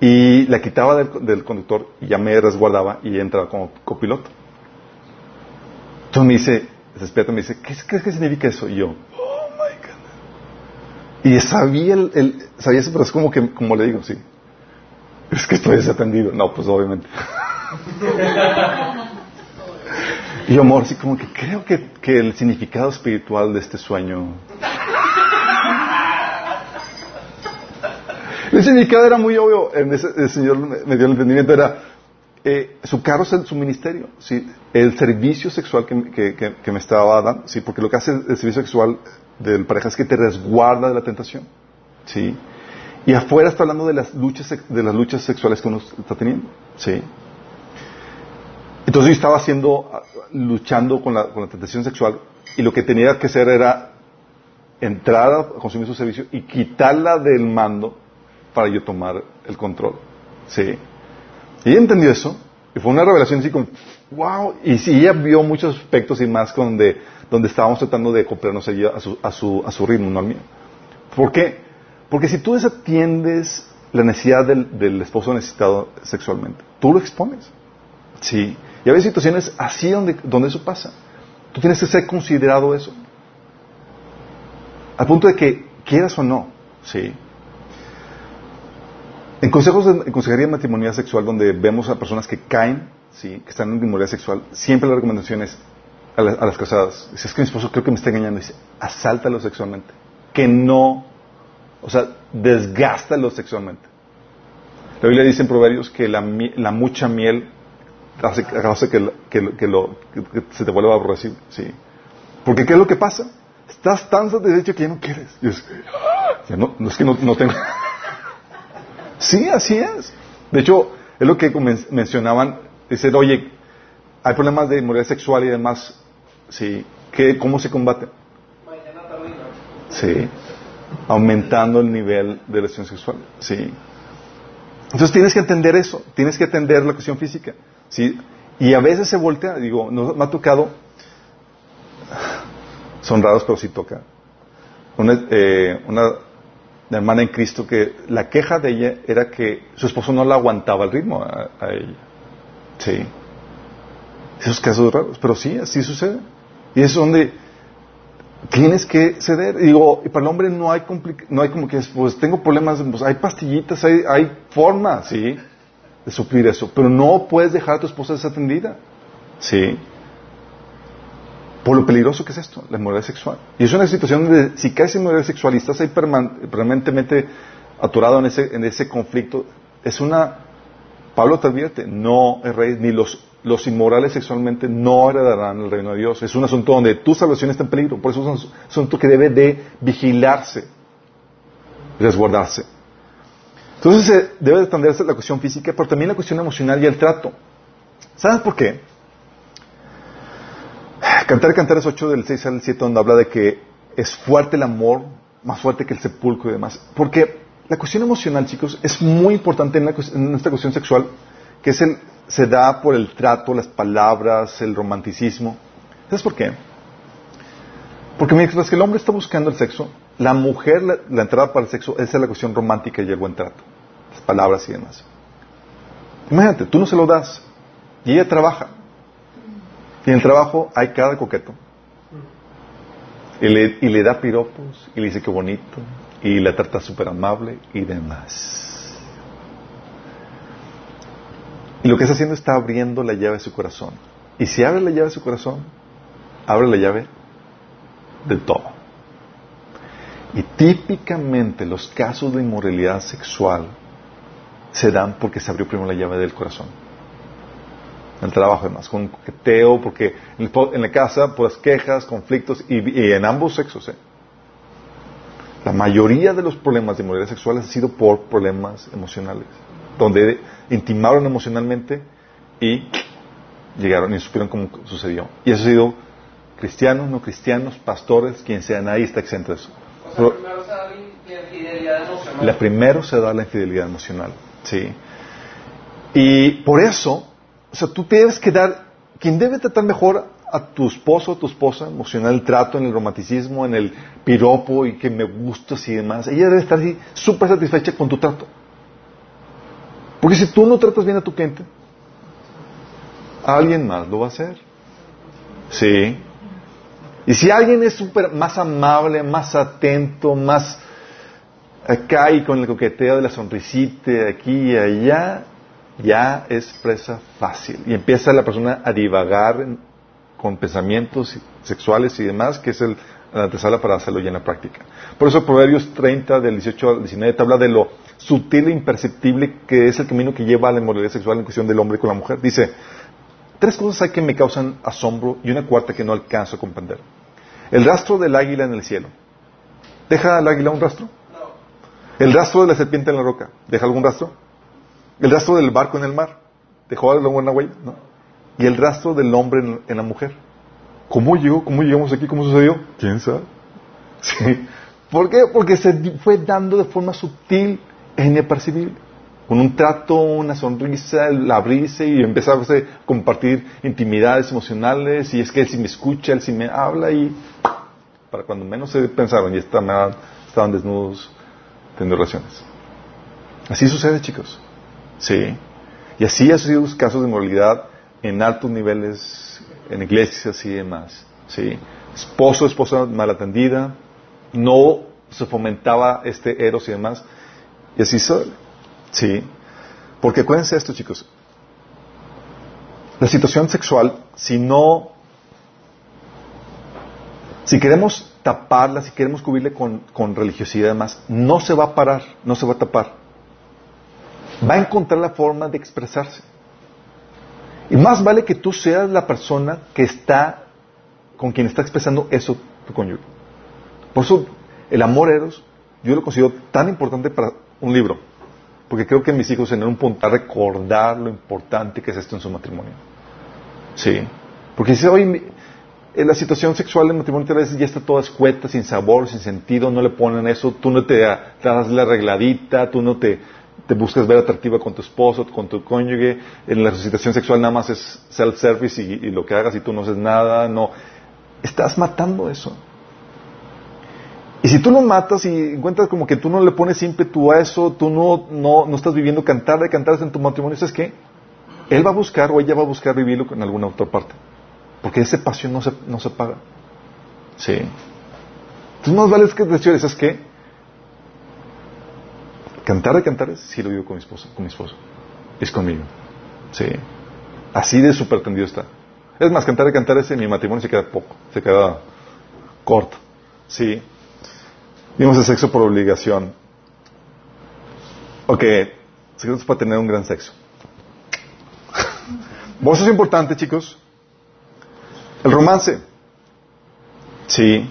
y la quitaba del, conductor y ya me resguardaba y entraba como copiloto. Entonces me dice, despierta, me dice, ¿qué, qué, qué significa eso? Y yo, oh my God. Y sabía el, sabía eso, pero es como que, como le digo, sí. Es que estoy desatendido. No, pues obviamente. y yo, amor, sí, como que creo que, que el significado espiritual de este sueño El significado era muy obvio. el Señor me dio el entendimiento. Era eh, su carro es su ministerio. ¿sí? El servicio sexual que, me estaba dando. ¿sí? Porque lo que hace el servicio sexual del pareja es que te resguarda de la tentación. ¿sí? Y afuera está hablando de las luchas, de las luchas sexuales que uno está teniendo. ¿sí? Entonces yo estaba haciendo, luchando con la, con la tentación sexual y lo que tenía que hacer era entrar a consumir su servicio y quitarla del mando para yo tomar el control. ¿Sí? Y ella entendió eso, y fue una revelación así como, wow, y sí, ella vio muchos aspectos y más donde, donde estábamos tratando de acoplarnos a su, a, su, a su ritmo, no al mío. ¿Por qué? Porque si tú desatiendes la necesidad del, del esposo necesitado sexualmente, tú lo expones. Sí. Y hay situaciones así donde, donde eso pasa. Tú tienes que ser considerado eso. Al punto de que quieras o no, sí. En consejos de consejería matrimonial sexual, donde vemos a personas que caen, ¿sí? que están en inmoralidad sexual, siempre la recomendación es a, las casadas. Dice, es que mi esposo creo que me está engañando. Dice, asáltalo sexualmente. Que no, o sea, desgástalo sexualmente. La Biblia dice en Proverbios que la, mucha miel hace, que, se te vuelva aborrecible. ¿sí? Porque ¿qué es lo que pasa? Estás tan satisfecho que ya no quieres. Es, ya no, no es que no, no tengo... Sí, así es. De hecho, es lo que mencionaban, dicen, oye, hay problemas de inmoralidad sexual y demás, sí, ¿Qué, ¿cómo se combate? Sí, aumentando el nivel de lesión sexual, sí. Entonces tienes que entender eso, tienes que entender la cuestión física, sí. Y a veces se voltea, digo, no, me ha tocado, son raros pero sí toca. Una, eh, una hermana en Cristo, que la queja de ella era que su esposo no la aguantaba el ritmo a, ella. Sí. Esos casos raros, pero sí, así sucede. Y es donde tienes que ceder. Y digo, y para el hombre no hay, no hay como que, pues tengo problemas, pues hay pastillitas, hay, hay formas, ¿sí? De suplir eso. Pero no puedes dejar a tu esposa desatendida. ¿Sí? por lo peligroso que es esto, la inmoralidad sexual. Y es una situación donde si caes en inmoralidad sexual y estás ahí permanentemente aturado en ese, en ese conflicto, es una... Pablo te advierte, no rey ni los, los inmorales sexualmente no heredarán el reino de Dios. Es un asunto donde tu salvación está en peligro, por eso es un asunto que debe de vigilarse, resguardarse. Entonces se debe de atenderse la cuestión física, pero también la cuestión emocional y el trato. ¿Sabes por qué? Cantar Cantares 8 del 6 al 7 donde habla de que es fuerte el amor, más fuerte que el sepulcro y demás. Porque la cuestión emocional, chicos, es muy importante en, esta cuestión sexual, que es el, se da por el trato, las palabras, el romanticismo. ¿Sabes por qué? Porque mientras que el hombre está buscando el sexo, la mujer, la, entrada para el sexo, esa es la cuestión romántica y el buen trato. Las palabras y demás. Imagínate, tú no se lo das y ella trabaja. Y en el trabajo hay cada coqueto. Y le, y le da piropos y le dice que bonito y la trata súper amable y demás. Y lo que está haciendo está abriendo la llave de su corazón. Y si abre la llave de su corazón, abre la llave de todo. Y típicamente los casos de inmoralidad sexual se dan porque se abrió primero la llave del corazón. El trabajo además, con coqueteo, porque en la casa pues quejas, conflictos y, en ambos sexos. ¿eh? La mayoría de los problemas de inmoralidad sexual han sido por problemas emocionales, donde intimaron emocionalmente y llegaron y supieron cómo sucedió. Y eso ha sido cristianos, no cristianos, pastores, quien sea, nadie está exento de eso. O primero se da la infidelidad emocional. La primero se da la infidelidad emocional, sí. Y por eso, o sea, tú debes quedar, quien debe tratar mejor a tu esposo o tu esposa, emocional el trato, en el romanticismo, en el piropo y que me gustas y demás, ella debe estar así súper satisfecha con tu trato. Porque si tú no tratas bien a tu cliente, alguien más lo va a hacer. Sí. Y si alguien es super, más amable, más atento, más acá y con el coqueteo de la sonrisita aquí y allá, ya es presa fácil. Y empieza la persona a divagar con pensamientos sexuales y demás, que es el, la antesala para hacerlo ya en la práctica. Por eso Proverbios 30, del 18 al 19, te habla de lo sutil e imperceptible que es el camino que lleva a la inmoralidad sexual en cuestión del hombre con la mujer. Dice, tres cosas hay que me causan asombro y una cuarta que no alcanzo a comprender. El rastro del águila en el cielo. ¿Deja el águila un rastro? No. El rastro de la serpiente en la roca. ¿Deja algún rastro? El rastro del barco en el mar. ¿Dejó alguna huella? No. Y el rastro del hombre en, la mujer. ¿Cómo llegó? ¿Cómo llegamos aquí? ¿Cómo sucedió? ¿Quién sabe? Sí. ¿Por qué? Porque se fue dando de forma sutil e inapercibible con un trato, una sonrisa, el abrirse y empezar a compartir intimidades emocionales y es que él sí me escucha, él sí me habla y para cuando menos se pensaron y estaban, estaban desnudos teniendo relaciones. Así sucede, chicos. Sí. Y así ha sido los casos de moralidad en altos niveles, en iglesias y demás. Sí. Esposo, esposa mal atendida, no se fomentaba este eros y demás. Y así sucede. Sí. Porque acuérdense esto, chicos. La situación sexual, si no. Si queremos taparla, si queremos cubrirle con, con religiosidad y demás, no se va a parar, no se va a tapar. Va a encontrar la forma de expresarse. Y más vale que tú seas la persona que está con quien está expresando eso tu cónyuge. Por eso el amor eros yo lo considero tan importante para un libro. Porque creo que mis hijos en un punto a recordar lo importante que es esto en su matrimonio. Sí. Porque si hoy en la situación sexual del matrimonio a veces ya está toda escueta, sin sabor, sin sentido, no le ponen eso, tú no te, das la arregladita, tú no te, te buscas ver atractiva con tu esposo, con tu cónyuge, en la situación sexual nada más es self-service y, y, lo que hagas y tú no haces nada, no. Estás matando eso. Y si tú lo matas y encuentras como que tú no le pones ímpetu a eso, tú no, no, no estás viviendo cantar de cantares en tu matrimonio, ¿sabes qué? Él va a buscar o ella va a buscar vivirlo en alguna otra parte. Porque ese pasión no se, no se paga. Sí. Entonces más vale que decir, ¿sabes qué? Cantar de cantares, sí lo vivo con mi esposo, con mi esposo. Es conmigo. Sí. Así de súper tendido está. Es más, cantar de cantares en mi matrimonio se queda poco, se queda corto. Sí. Vimos el sexo por obligación. Ok, secretos para tener un gran sexo. Vos es importante, chicos. El romance. Sí.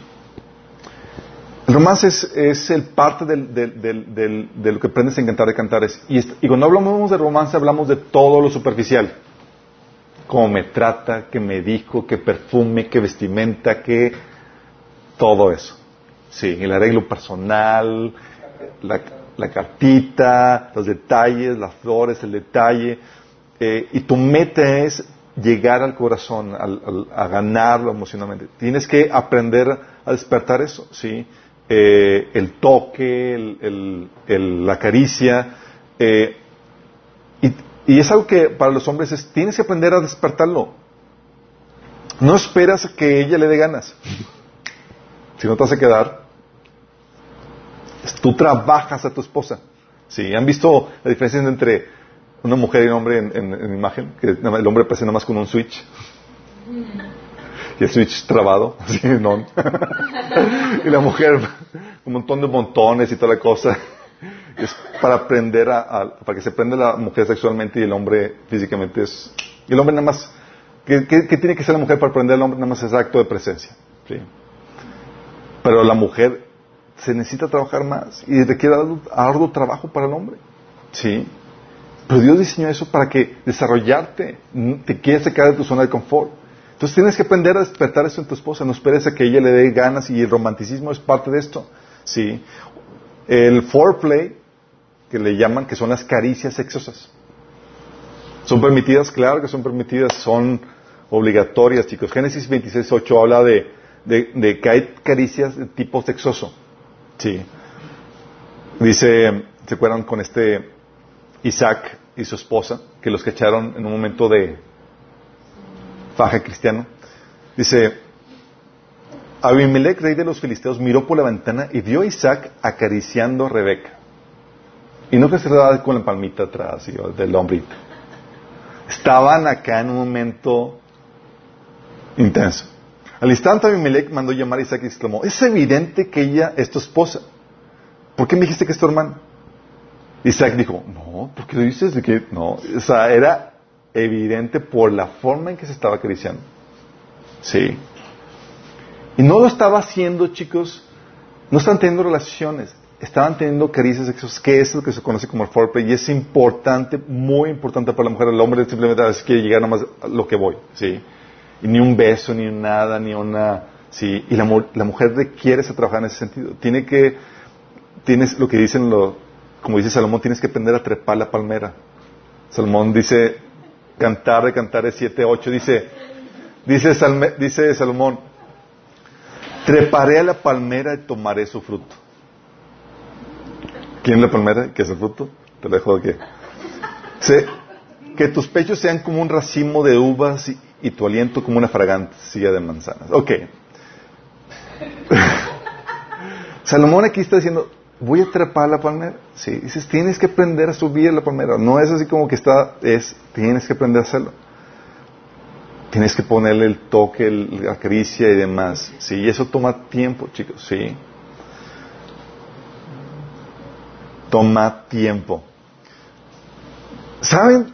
El romance es, el parte de lo que aprendes en cantar de cantares. Y, y cuando hablamos de romance hablamos de todo lo superficial. cómo me trata, qué me dijo, qué perfume, qué vestimenta, qué todo eso. Sí, el arreglo personal, la, la cartita, los detalles, las flores, el detalle. Eh, y tu meta es llegar al corazón, a ganarlo emocionalmente. Tienes que aprender a despertar eso, ¿sí? Eh, el toque, el, la caricia. Eh, y, y, es algo que para los hombres es, tienes que aprender a despertarlo. No esperas que ella le dé ganas. Si no te a quedar, tú trabajas a tu esposa. ¿Sí? ¿Han visto la diferencia entre una mujer y un hombre en, en, imagen? Que el hombre parece nada más con un switch. Y el switch trabado, así, no. y la mujer, un montón de montones y toda la cosa. Es para aprender a, para que se prenda la mujer sexualmente y el hombre físicamente es, y el hombre nada más, ¿qué, tiene que ser la mujer para aprender al hombre? Nada más es acto de presencia. ¿sí? Pero la mujer se necesita trabajar más y requiere arduo trabajo para el hombre. ¿Sí? Pero Dios diseñó eso para que desarrollarte, te quieres sacar de tu zona de confort. Entonces tienes que aprender a despertar eso en tu esposa. No esperes a que ella le dé ganas y el romanticismo es parte de esto. ¿Sí? El foreplay, que le llaman, que son las caricias sexosas. ¿Son permitidas? Claro que son permitidas, son obligatorias, chicos. Génesis 26.8 habla de, de, de que hay caricias de tipo sexoso. Sí. Dice, ¿se acuerdan con este Isaac y su esposa, que los cacharon en un momento de faje cristiano? Dice, Abimelech, rey de los filisteos, miró por la ventana y vio a Isaac acariciando a Rebeca. Y no que se daba con la palmita atrás del hombrito. Estaban acá en un momento intenso. Al instante Abimelech mandó llamar a Isaac y exclamó, es evidente que ella es tu esposa. ¿Por qué me dijiste que es tu hermano? Isaac dijo, no, ¿por qué dices de que no? O sea, era evidente por la forma en que se estaba acariciando. Sí. Y no lo estaba haciendo, chicos, no estaban teniendo relaciones, estaban teniendo caricias sexuales, que es lo que se conoce como el foreplay, y es importante, muy importante para la mujer. El hombre simplemente quiere llegar nada más a lo que voy, ¿sí? Y ni un beso, ni nada, ni una... Sí, y la, la mujer requiere trabajar en ese sentido. Tiene que, tienes lo que dicen, lo, como dice Salomón, tienes que aprender a trepar la palmera. Salomón dice, cantar de cantar 7, 8, dice, dice, dice Salomón, treparé a la palmera y tomaré su fruto. ¿Quién es la palmera? ¿Qué es el fruto? Te lo dejo aquí. que tus pechos sean como un racimo de uvas y tu aliento como una fragante silla de manzanas. Ok. Salomón aquí está diciendo, voy a trepar la palmera. Sí, dices, tienes que aprender a subir la palmera. No es así como que está, es, tienes que aprender a hacerlo. Tienes que ponerle el toque, la caricia y demás. Sí, y eso toma tiempo, chicos, sí. Toma tiempo. ¿Saben?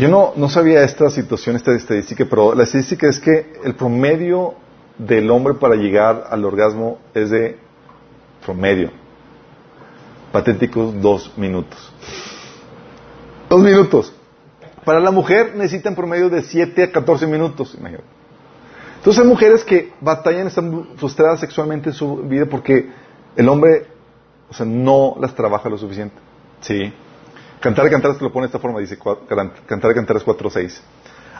Yo no, no sabía esta situación, esta estadística, pero la estadística es que el promedio del hombre para llegar al orgasmo es de promedio. Patéticos dos minutos. Dos minutos. Para la mujer necesitan promedio de 7 a 14 minutos, imagínate. Entonces hay mujeres que batallan, están frustradas sexualmente en su vida porque el hombre, o sea, no las trabaja lo suficiente. Sí. Cantar y cantar se lo pone de esta forma, dice Cantar y cantar es 4.6.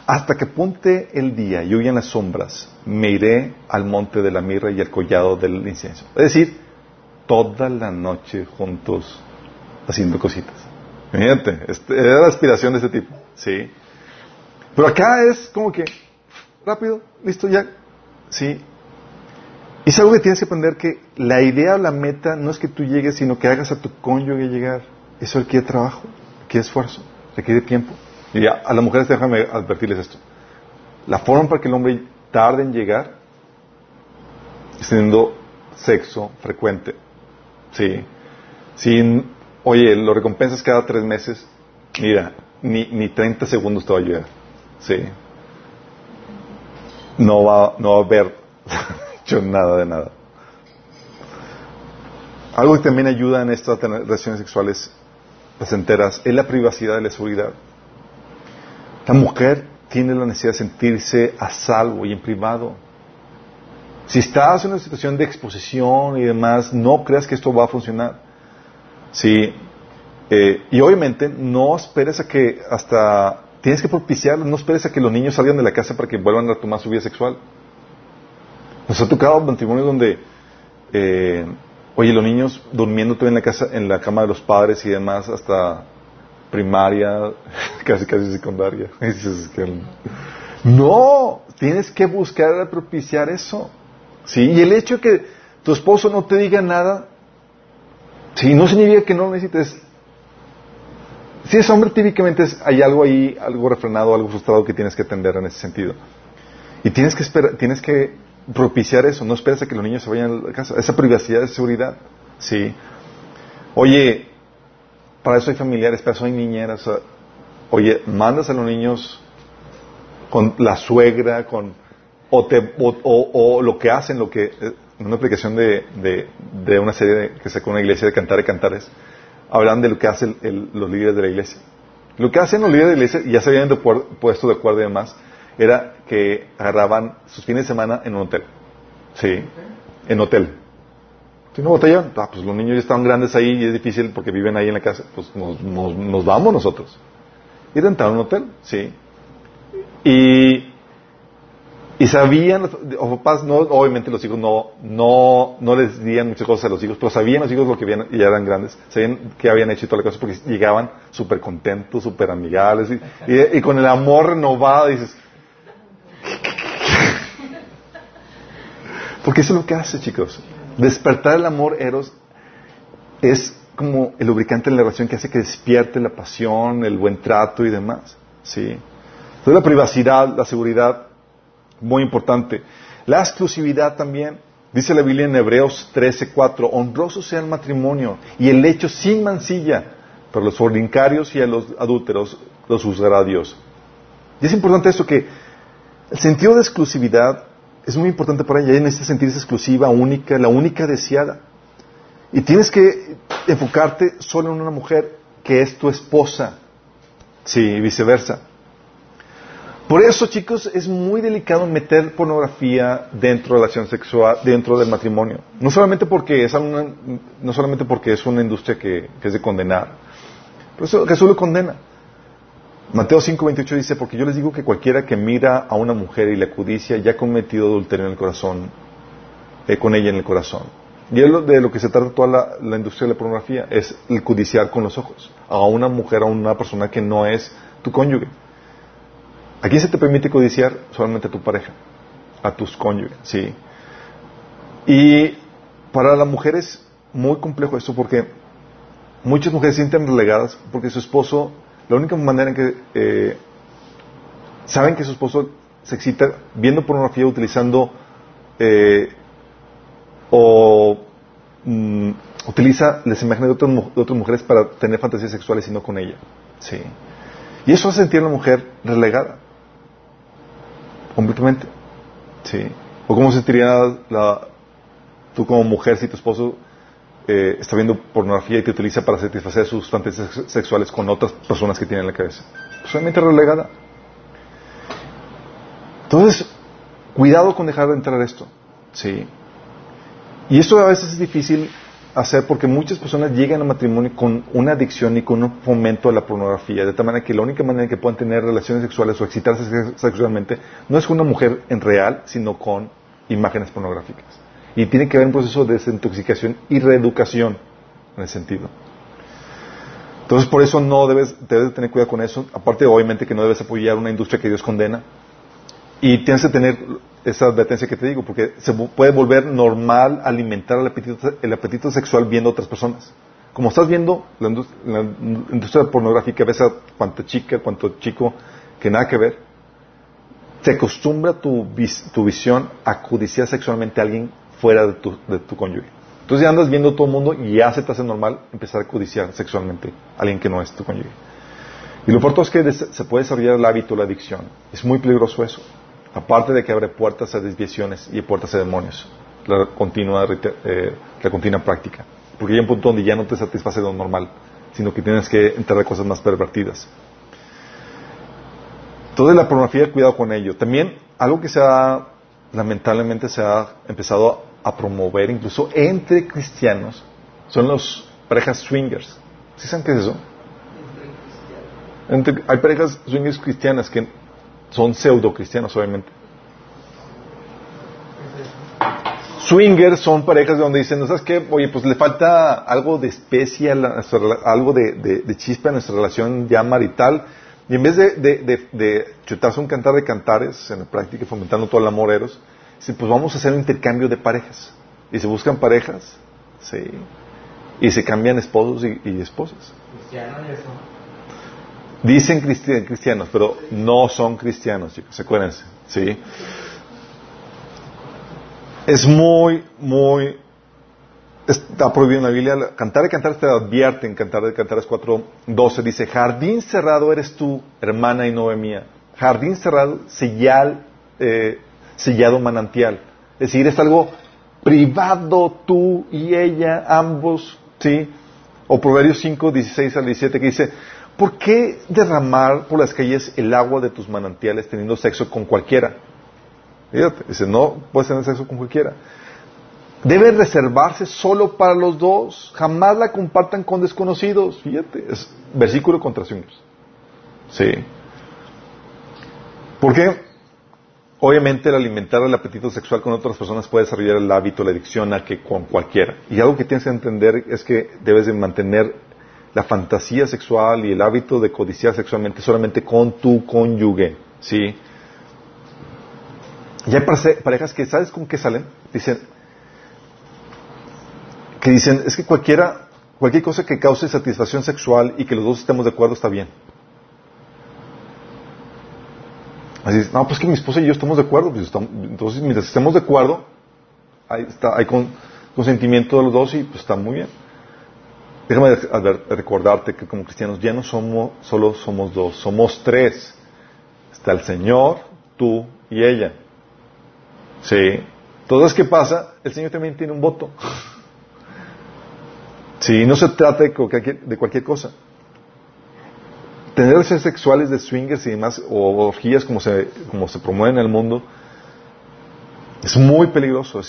Hasta que ponte el día y huyan las sombras, me iré al monte de la mirra y al collado del incienso. Es decir, toda la noche juntos haciendo cositas. Imagínate, este, era la aspiración de este tipo. Sí. Pero acá es como que, rápido, listo, ya. Sí. Y es algo que tienes que aprender que la idea o la meta no es que tú llegues, sino que hagas a tu cónyuge llegar. Eso requiere trabajo, requiere esfuerzo, requiere tiempo. Y a las mujeres déjame advertirles esto. La forma para que el hombre tarde en llegar es teniendo sexo frecuente. Sí. Sin, oye, lo recompensas cada tres meses, mira, ni, ni 30 segundos te va a llegar. Sí. No va, no va a haber hecho nada de nada. Algo que también ayuda en estas relaciones sexuales enteras es la privacidad y la seguridad. La mujer tiene la necesidad de sentirse a salvo y en privado. Si estás en una situación de exposición y demás, no creas que esto va a funcionar. Sí. Eh, y obviamente no esperes a que hasta tienes que propiciarlo, no esperes a que los niños salgan de la casa para que vuelvan a tomar su vida sexual. Nos ha tocado matrimonios donde, eh, oye, los niños durmiendo todavía en la casa, en la cama de los padres y demás, hasta primaria, casi casi secundaria. no, tienes que buscar propiciar eso. ¿Sí? Y el hecho de que tu esposo no te diga nada, si no significa que no lo necesites. Si es hombre, típicamente hay algo ahí, algo refrenado, algo frustrado que tienes que atender en ese sentido. Y tienes que esperar, tienes que propiciar eso, no esperes a que los niños se vayan a la casa, esa privacidad, esa seguridad. Sí. Oye, para eso hay familiares, para eso hay niñeras. Oye, mandas a los niños con la suegra, con o, te, o, lo que hacen, lo que eh, una aplicación de, de, una serie que sacó una iglesia de cantar y cantares, hablan de lo que hacen los líderes de la iglesia. Lo que hacen los líderes de la iglesia, ya se habían puesto de acuerdo y demás, era que agarraban sus fines de semana en un hotel. Sí, en hotel. Si no botallaban, ah, pues los niños ya estaban grandes ahí y es difícil porque viven ahí en la casa, pues nos, nos, vamos nosotros. Y rentaron un hotel, sí. Y y sabían, los papás, no, obviamente los hijos no, no, no les dirían muchas cosas a los hijos, pero sabían los hijos lo que habían, y ya eran grandes, sabían que habían hecho y toda la cosa, porque llegaban súper contentos, súper amigables, y, con el amor renovado, dices, porque eso es lo que hace, chicos. Despertar el amor eros es como el lubricante en la relación que hace que despierte la pasión, el buen trato y demás. ¿sí? Entonces la privacidad, la seguridad, muy importante. La exclusividad también. Dice la Biblia en Hebreos 13:4, honroso sea el matrimonio y el hecho sin mancilla, pero los fornicarios y a los adúlteros los juzgará Dios. Y es importante esto que el sentido de exclusividad es muy importante para ella. En este sentirse exclusiva, única, la única deseada. Y tienes que enfocarte solo en una mujer que es tu esposa. Sí, viceversa. Por eso, chicos, es muy delicado meter pornografía dentro de la relación sexual, dentro del matrimonio. No solamente porque es una, no solamente porque es una industria que, es de condenar, pero eso, Jesús lo condena. Mateo 5:28 dice, porque yo les digo que cualquiera que mira a una mujer y la codicia ya ha cometido adulterio en el corazón, eh, con ella en el corazón. Y es de lo que se trata toda la, industria de la pornografía, es el codiciar con los ojos a una mujer, a una persona que no es tu cónyuge. ¿A quién se te permite codiciar? Solamente a tu pareja, a tus cónyuges, ¿sí? Y para la mujer es muy complejo esto porque muchas mujeres sienten relegadas porque su esposo, la única manera en que eh, saben que su esposo se excita viendo pornografía, utilizando eh, o mm, utiliza las imágenes de otras, de otras mujeres para tener fantasías sexuales y no con ella. ¿sí? Y eso hace sentir a la mujer relegada completamente. ¿Sí? ¿O cómo sentiría la, tú como mujer si tu esposo eh, está viendo pornografía y te utiliza para satisfacer sus fantasías sexuales con otras personas que tienen en la cabeza? Solamente relegada. Entonces, cuidado con dejar de entrar esto. ¿Sí? Y esto a veces es difícil hacer porque muchas personas llegan al matrimonio con una adicción y con un fomento a la pornografía, de tal manera que la única manera en que puedan tener relaciones sexuales o excitarse sexualmente no es con una mujer en real, sino con imágenes pornográficas. Y tiene que haber un proceso de desintoxicación y reeducación en ese sentido. Entonces, por eso no debes, debes tener cuidado con eso. Aparte, obviamente, que no debes apoyar una industria que Dios condena. Y tienes que tener esa advertencia que te digo, porque se puede volver normal alimentar el apetito, el apetito sexual viendo a otras personas. Como estás viendo la, industria, pornográfica, ves a cuánta chica, cuánto chico, que nada que ver, se acostumbra tu, tu visión a codiciar sexualmente a alguien fuera de tu, de tu cónyuge. Entonces ya andas viendo todo el mundo y ya se te hace normal empezar a codiciar sexualmente a alguien que no es tu cónyuge. Y lo importante es que se puede desarrollar el hábito, la adicción. Es muy peligroso eso. Aparte de que abre puertas a desviaciones y puertas a demonios. La continua, eh, la continua práctica. Porque hay un punto donde ya no te satisface lo normal, sino que tienes que entrar a cosas más pervertidas. Entonces la pornografía, cuidado con ello. También algo que se ha, lamentablemente se ha empezado a promover incluso entre cristianos son los parejas swingers. ¿Sí saben qué es eso? hay parejas swingers cristianas que son pseudo cristianos, obviamente. Swingers son parejas donde dicen, ¿no sabes qué? Oye, pues le falta algo de especial, algo de, chispa en nuestra relación ya marital. Y en vez de, chutarse un cantar de cantares en la práctica, fomentando todo el amor eros, dicen, pues vamos a hacer un intercambio de parejas. Y se buscan parejas, sí. Y se cambian esposos y, esposas. ¿Cristianos eso? Dicen cristianos, pero no son cristianos, chicos, acuérdense, ¿sí? Es muy, muy... Está prohibido en la Biblia. Cantar y cantar te advierte en Cantar de Cantares 4.12. Dice, jardín cerrado eres tú, hermana y novia mía. Jardín cerrado, sellal, eh, sellado manantial. Es decir, es algo privado tú y ella, ambos, ¿sí? O Proverbios 5, 16 al 17 que dice, ¿por qué derramar por las calles el agua de tus manantiales teniendo sexo con cualquiera? Fíjate, dice, no puedes tener sexo con cualquiera. Debe reservarse solo para los dos. Jamás la compartan con desconocidos. Fíjate, es versículo contra. Sí. ¿Por qué? Obviamente el alimentar el apetito sexual con otras personas puede desarrollar el hábito, la adicción a que con cualquiera. Y algo que tienes que entender es que debes de mantener la fantasía sexual y el hábito de codiciar sexualmente solamente con tu cónyuge. ¿Sí? Y hay parejas que, ¿sabes con qué salen? Dicen, que dicen, es que cualquiera, cualquier cosa que cause satisfacción sexual y que los dos estemos de acuerdo está bien. Así no, pues que mi esposa y yo estamos de acuerdo, pues entonces mientras estemos de acuerdo, hay, está, hay consentimiento de los dos y pues está muy bien. Déjame recordarte que como cristianos ya no somos, solo somos dos, somos tres. Está el Señor, tú y ella. Sí. Entonces, ¿qué pasa? El Señor también tiene un voto. Sí, no se trata de cualquier, cosa. Tener relaciones sexuales de swingers y demás, o orgías como se, como se promueven en el mundo, es muy peligroso.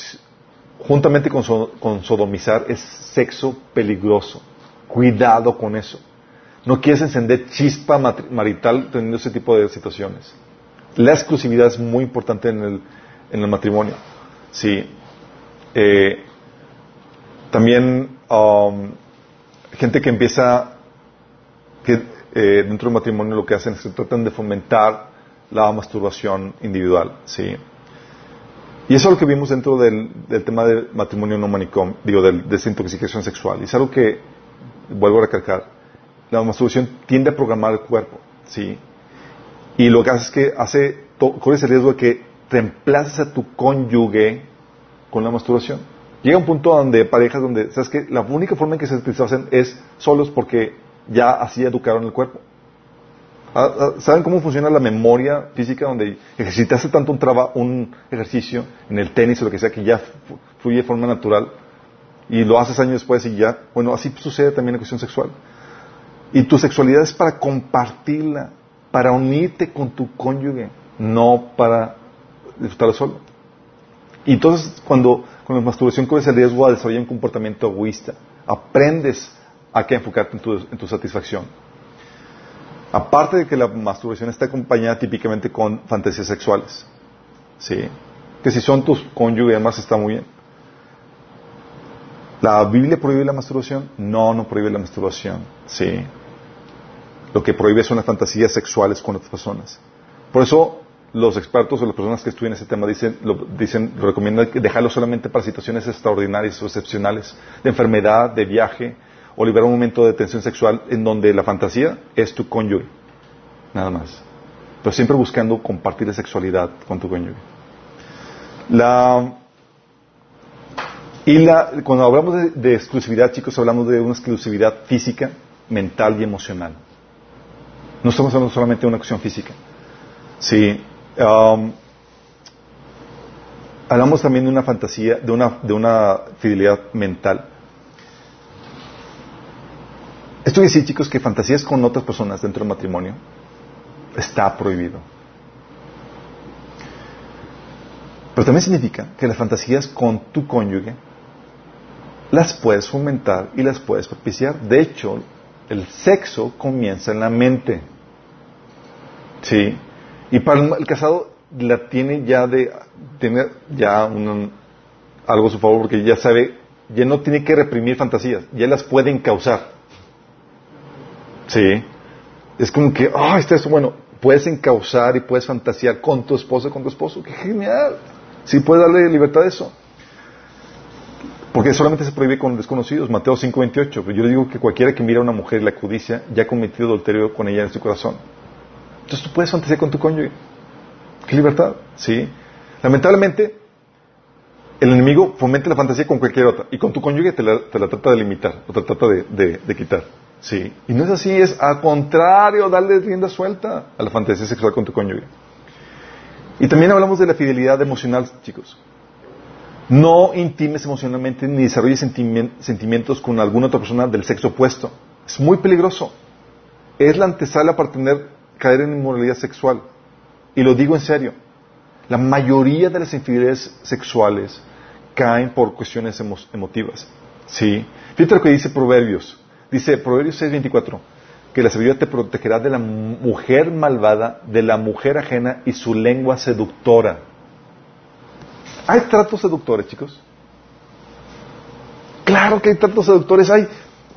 juntamente con, con sodomizar, es sexo peligroso. Cuidado con eso. No quieres encender chispa marital teniendo ese tipo de situaciones. La exclusividad es muy importante en el, en el matrimonio. Sí. Eh, también um, gente que empieza, que eh, dentro del matrimonio lo que hacen es que tratan de fomentar la masturbación individual. Sí. Y eso es lo que vimos dentro del, tema del matrimonio no manicom, digo, del, de desintoxicación sexual. Y es algo que, vuelvo a recalcar, la masturbación tiende a programar el cuerpo, ¿sí? Y lo que hace es que hace, corres el riesgo de que reemplazas a tu cónyuge con la masturbación. Llega un punto donde parejas donde, ¿sabes que La única forma en que se satisfacen es solos porque ya así educaron el cuerpo. Ah, ah, ¿Saben cómo funciona la memoria física donde ejercitaste tanto un, un ejercicio en el tenis o lo que sea que ya fluye de forma natural y lo haces años después y ya, bueno, así sucede también en cuestión sexual. Y tu sexualidad es para compartirla, para unirte con tu cónyuge, no para disfrutarlo solo. Y entonces, cuando con la masturbación corres el riesgo a desarrollar un comportamiento egoísta, aprendes a que enfocarte en tu, en tu satisfacción. Aparte de que la masturbación está acompañada típicamente con fantasías sexuales. ¿Sí? Que si son tus cónyuges, además está muy bien. ¿La Biblia prohíbe la masturbación? No, no prohíbe la masturbación. Sí. Lo que prohíbe son las fantasías sexuales con otras personas. Por eso los expertos o las personas que estudian ese tema dicen, lo, dicen, recomiendan dejarlo solamente para situaciones extraordinarias o excepcionales, de enfermedad, de viaje, o liberar un momento de tensión sexual en donde la fantasía es tu cónyuge. Nada más. Pero siempre buscando compartir la sexualidad con tu cónyuge. La, y la, cuando hablamos de, exclusividad, chicos, hablamos de una exclusividad física, mental y emocional. No estamos hablando solamente de una cuestión física. Sí, Um, hablamos también de una fantasía, de una, de una fidelidad mental. Esto quiere decir, chicos, que fantasías con otras personas dentro del matrimonio Está prohibido. Pero también significa que las fantasías con tu cónyuge las puedes fomentar y las puedes propiciar. De hecho, el sexo comienza en la mente. ¿Sí? Y para el casado la tiene ya de tener ya un, algo a su favor porque ya sabe, ya no tiene que reprimir fantasías, ya las pueden causar. ¿Sí? Es como que, ah, está eso, bueno, puedes encauzar y puedes fantasear con tu esposa, con tu esposo, qué genial. Sí, puedes darle libertad a eso. Porque solamente se prohíbe con desconocidos, Mateo 5:28. Pero yo le digo que cualquiera que mira a una mujer y la codicia ya ha cometido adulterio con ella en su corazón. Entonces tú puedes fantasear con tu cónyuge. ¿Qué libertad? Sí. Lamentablemente, el enemigo fomenta la fantasía con cualquier otra. Y con tu cónyuge te la, trata de limitar, o te trata de, quitar. Sí. Y no es así, es al contrario, darle rienda suelta a la fantasía sexual con tu cónyuge. Y también hablamos de la fidelidad emocional, chicos. No intimes emocionalmente ni desarrolles sentimientos con alguna otra persona del sexo opuesto. Es muy peligroso. Es la antesala para tener, caer en inmoralidad sexual. Y lo digo en serio. La mayoría de las infidelidades sexuales caen por cuestiones emotivas. ¿Sí? Fíjate lo que dice Proverbios. Dice Proverbios 6:24, que la sabiduría te protegerá de la mujer malvada, de la mujer ajena y su lengua seductora. ¿Hay tratos seductores, chicos? Claro que hay tratos seductores, hay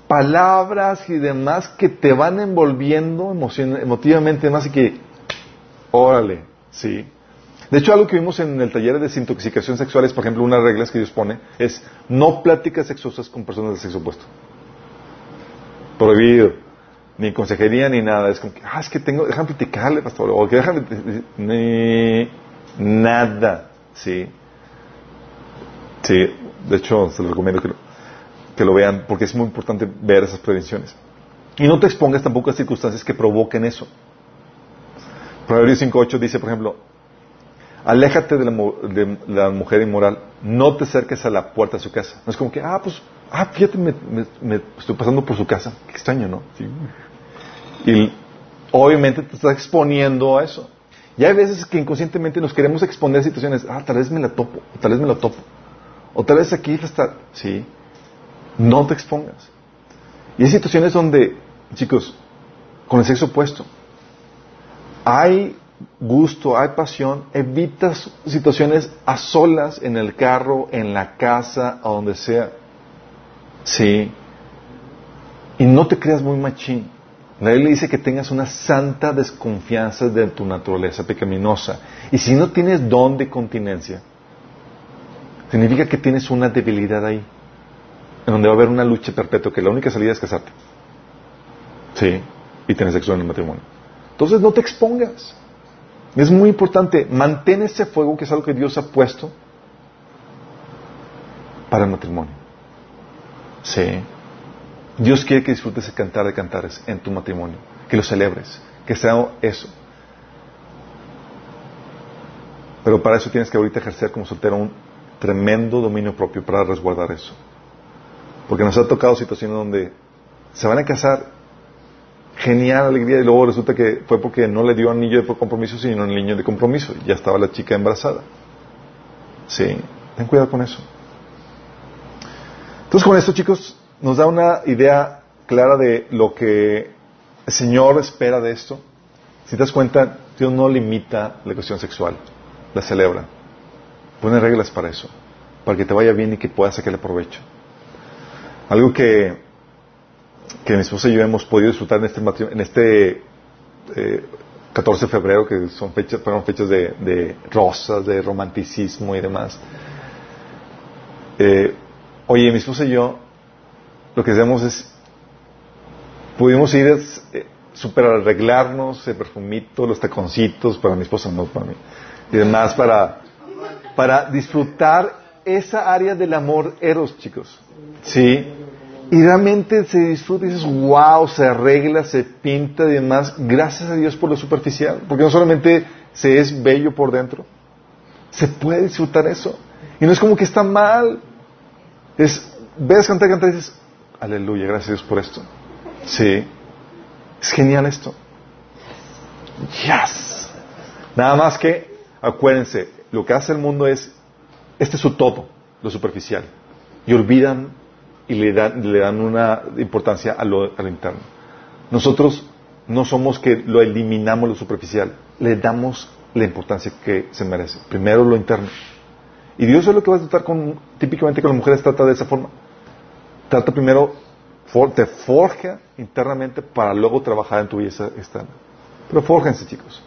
palabras y demás que te van envolviendo emotivamente más y que, órale, sí. De hecho, algo que vimos en el taller de desintoxicación sexual es, por ejemplo, una regla que Dios pone, es no pláticas sexuosas con personas de sexo opuesto. Prohibido. Ni consejería ni nada. Es como que, ah, es que tengo, déjame platicarle, pastor, o que déjame, ni nada. Sí. Sí, de hecho, se lo recomiendo que lo, que lo vean porque es muy importante ver esas prevenciones. Y no te expongas tampoco a circunstancias que provoquen eso. Proverbios 5.8 dice, por ejemplo, aléjate de la, mujer inmoral, no te acerques a la puerta de su casa. No es como que, ah, pues, ah, fíjate, me, estoy pasando por su casa. Qué extraño, ¿no? Y obviamente te estás exponiendo a eso. Y hay veces que inconscientemente nos queremos exponer a situaciones, ah, tal vez me la topo, tal vez me lo topo. O tal vez aquí está, sí, no te expongas. Y hay situaciones donde, chicos, con el sexo opuesto, hay gusto, hay pasión, evitas situaciones a solas en el carro, en la casa, a donde sea. Sí. Y no te creas muy machín. La Biblia dice que tengas una santa desconfianza de tu naturaleza pecaminosa. Y si no tienes don de continencia, significa que tienes una debilidad ahí, en donde va a haber una lucha perpetua, que la única salida es casarte. Sí, y tener sexo en el matrimonio. Entonces no te expongas. Es muy importante, mantén ese fuego que es algo que Dios ha puesto para el matrimonio. Sí. Dios quiere que disfrutes de cantar de cantares en tu matrimonio, que lo celebres, que sea eso. Pero para eso tienes que ahorita ejercer como soltero un tremendo dominio propio para resguardar eso. Porque nos ha tocado situaciones donde se van a casar, genial alegría, y luego resulta que fue porque no le dio anillo de compromiso, sino un niño de compromiso. Ya estaba la chica embarazada. Sí, ten cuidado con eso. Entonces, con esto, chicos, nos da una idea clara de lo que el Señor espera de esto. Si te das cuenta, Dios no limita la cuestión sexual, la celebra. Pone reglas para eso, para que te vaya bien y que puedas sacarle provecho. Algo que, que mi esposa y yo hemos podido disfrutar en este, en este 14 eh, de febrero, que son fechas, fueron fechas de, rosas, de romanticismo y demás. Eh, oye, mi esposa y yo, lo que hacemos es, pudimos ir a eh, super arreglarnos, el perfumito, los taconcitos, para mi esposa, no para mí, y demás, para para disfrutar esa área del amor eros, chicos. ¿Sí? Y realmente se disfruta y dices, wow, se arregla, se pinta y demás. Gracias a Dios por lo superficial. Porque no solamente se es bello por dentro, se puede disfrutar eso. Y no es como que está mal. Es, ves cantar, cantar y dices, aleluya, gracias a Dios por esto. Sí. Es genial esto. Yes. Nada más que, acuérdense, lo que hace el mundo es, este es su todo, lo superficial. Y olvidan y le dan, le dan una importancia a lo, a lo interno. Nosotros no somos que lo eliminamos lo superficial, le damos la importancia que se merece. Primero lo interno. Y Dios es lo que va a tratar con, típicamente con las mujeres trata de esa forma. Trata primero, te forja internamente para luego trabajar en tu belleza externa. Pero fórjense, chicos.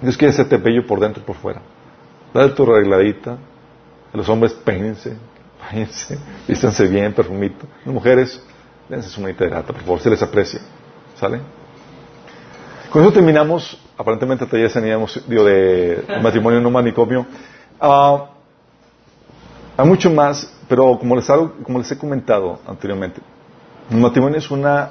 Dios quiere hacerte bello por dentro y por fuera. Dale tu arregladita. A los hombres, peínense, váyanse, vístanse bien, perfumito. Las mujeres, dense su manita de gata, por favor, se les aprecia. ¿Sale? Con eso terminamos, aparentemente hasta ya teníamos, digo, de matrimonio no manicomio. Ah, hay mucho más, pero como les, como les he comentado anteriormente, el matrimonio es una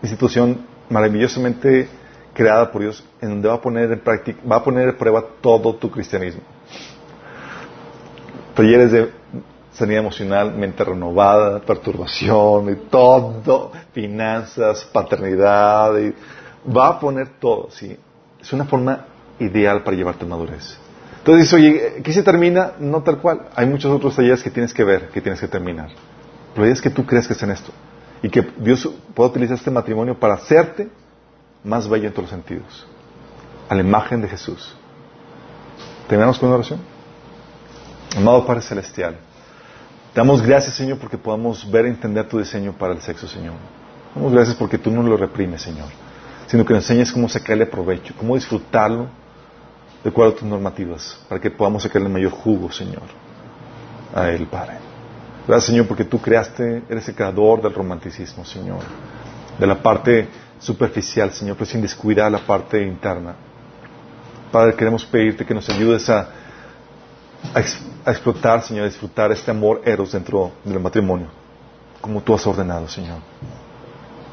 institución maravillosamente creada por Dios en donde va a poner en práctica, va a poner en prueba todo tu cristianismo. Talleres de sanidad emocional, mente renovada, perturbación y todo, finanzas, paternidad, y va a poner todo, ¿sí? Es una forma ideal para llevarte a madurez. Entonces dices, oye, ¿qué se termina? No tal cual. Hay muchos otros talleres que tienes que ver, que tienes que terminar. Pero es que tú crees que es en esto. Y que Dios puede utilizar este matrimonio para hacerte más bello en todos los sentidos. A la imagen de Jesús. ¿Terminamos con una oración? Amado Padre Celestial, te damos gracias, Señor, porque podamos ver y entender tu diseño para el sexo, Señor. Damos gracias porque tú no lo reprimes, Señor, sino que nos enseñas cómo sacarle provecho, cómo disfrutarlo de acuerdo a tus normativas, para que podamos sacarle el mayor jugo, Señor, a Él, Padre. Gracias, Señor, porque tú creaste, eres el creador del romanticismo, Señor, de la parte superficial, Señor, pero sin descuidar la parte interna. Padre, queremos pedirte que nos ayudes a, a, explotar, Señor, a disfrutar este amor eros dentro del matrimonio, como tú has ordenado, Señor.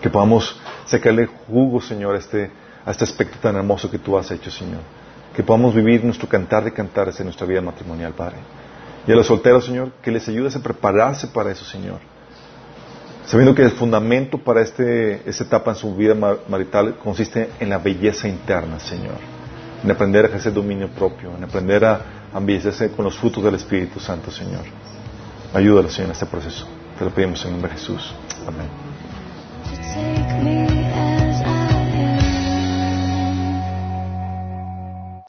Que podamos sacarle jugo, Señor, a este, a este aspecto tan hermoso que tú has hecho, Señor. Que podamos vivir nuestro cantar de cantares en nuestra vida matrimonial, Padre. Y a los solteros, Señor, que les ayudes a prepararse para eso, Señor Sabiendo que el fundamento para este, esta etapa en su vida marital consiste en la belleza interna, Señor. En aprender a ejercer dominio propio, en aprender a embellecerse con los frutos del Espíritu Santo, Señor. Ayúdalo, Señor, en este proceso. Te lo pedimos en nombre de Jesús. Amén.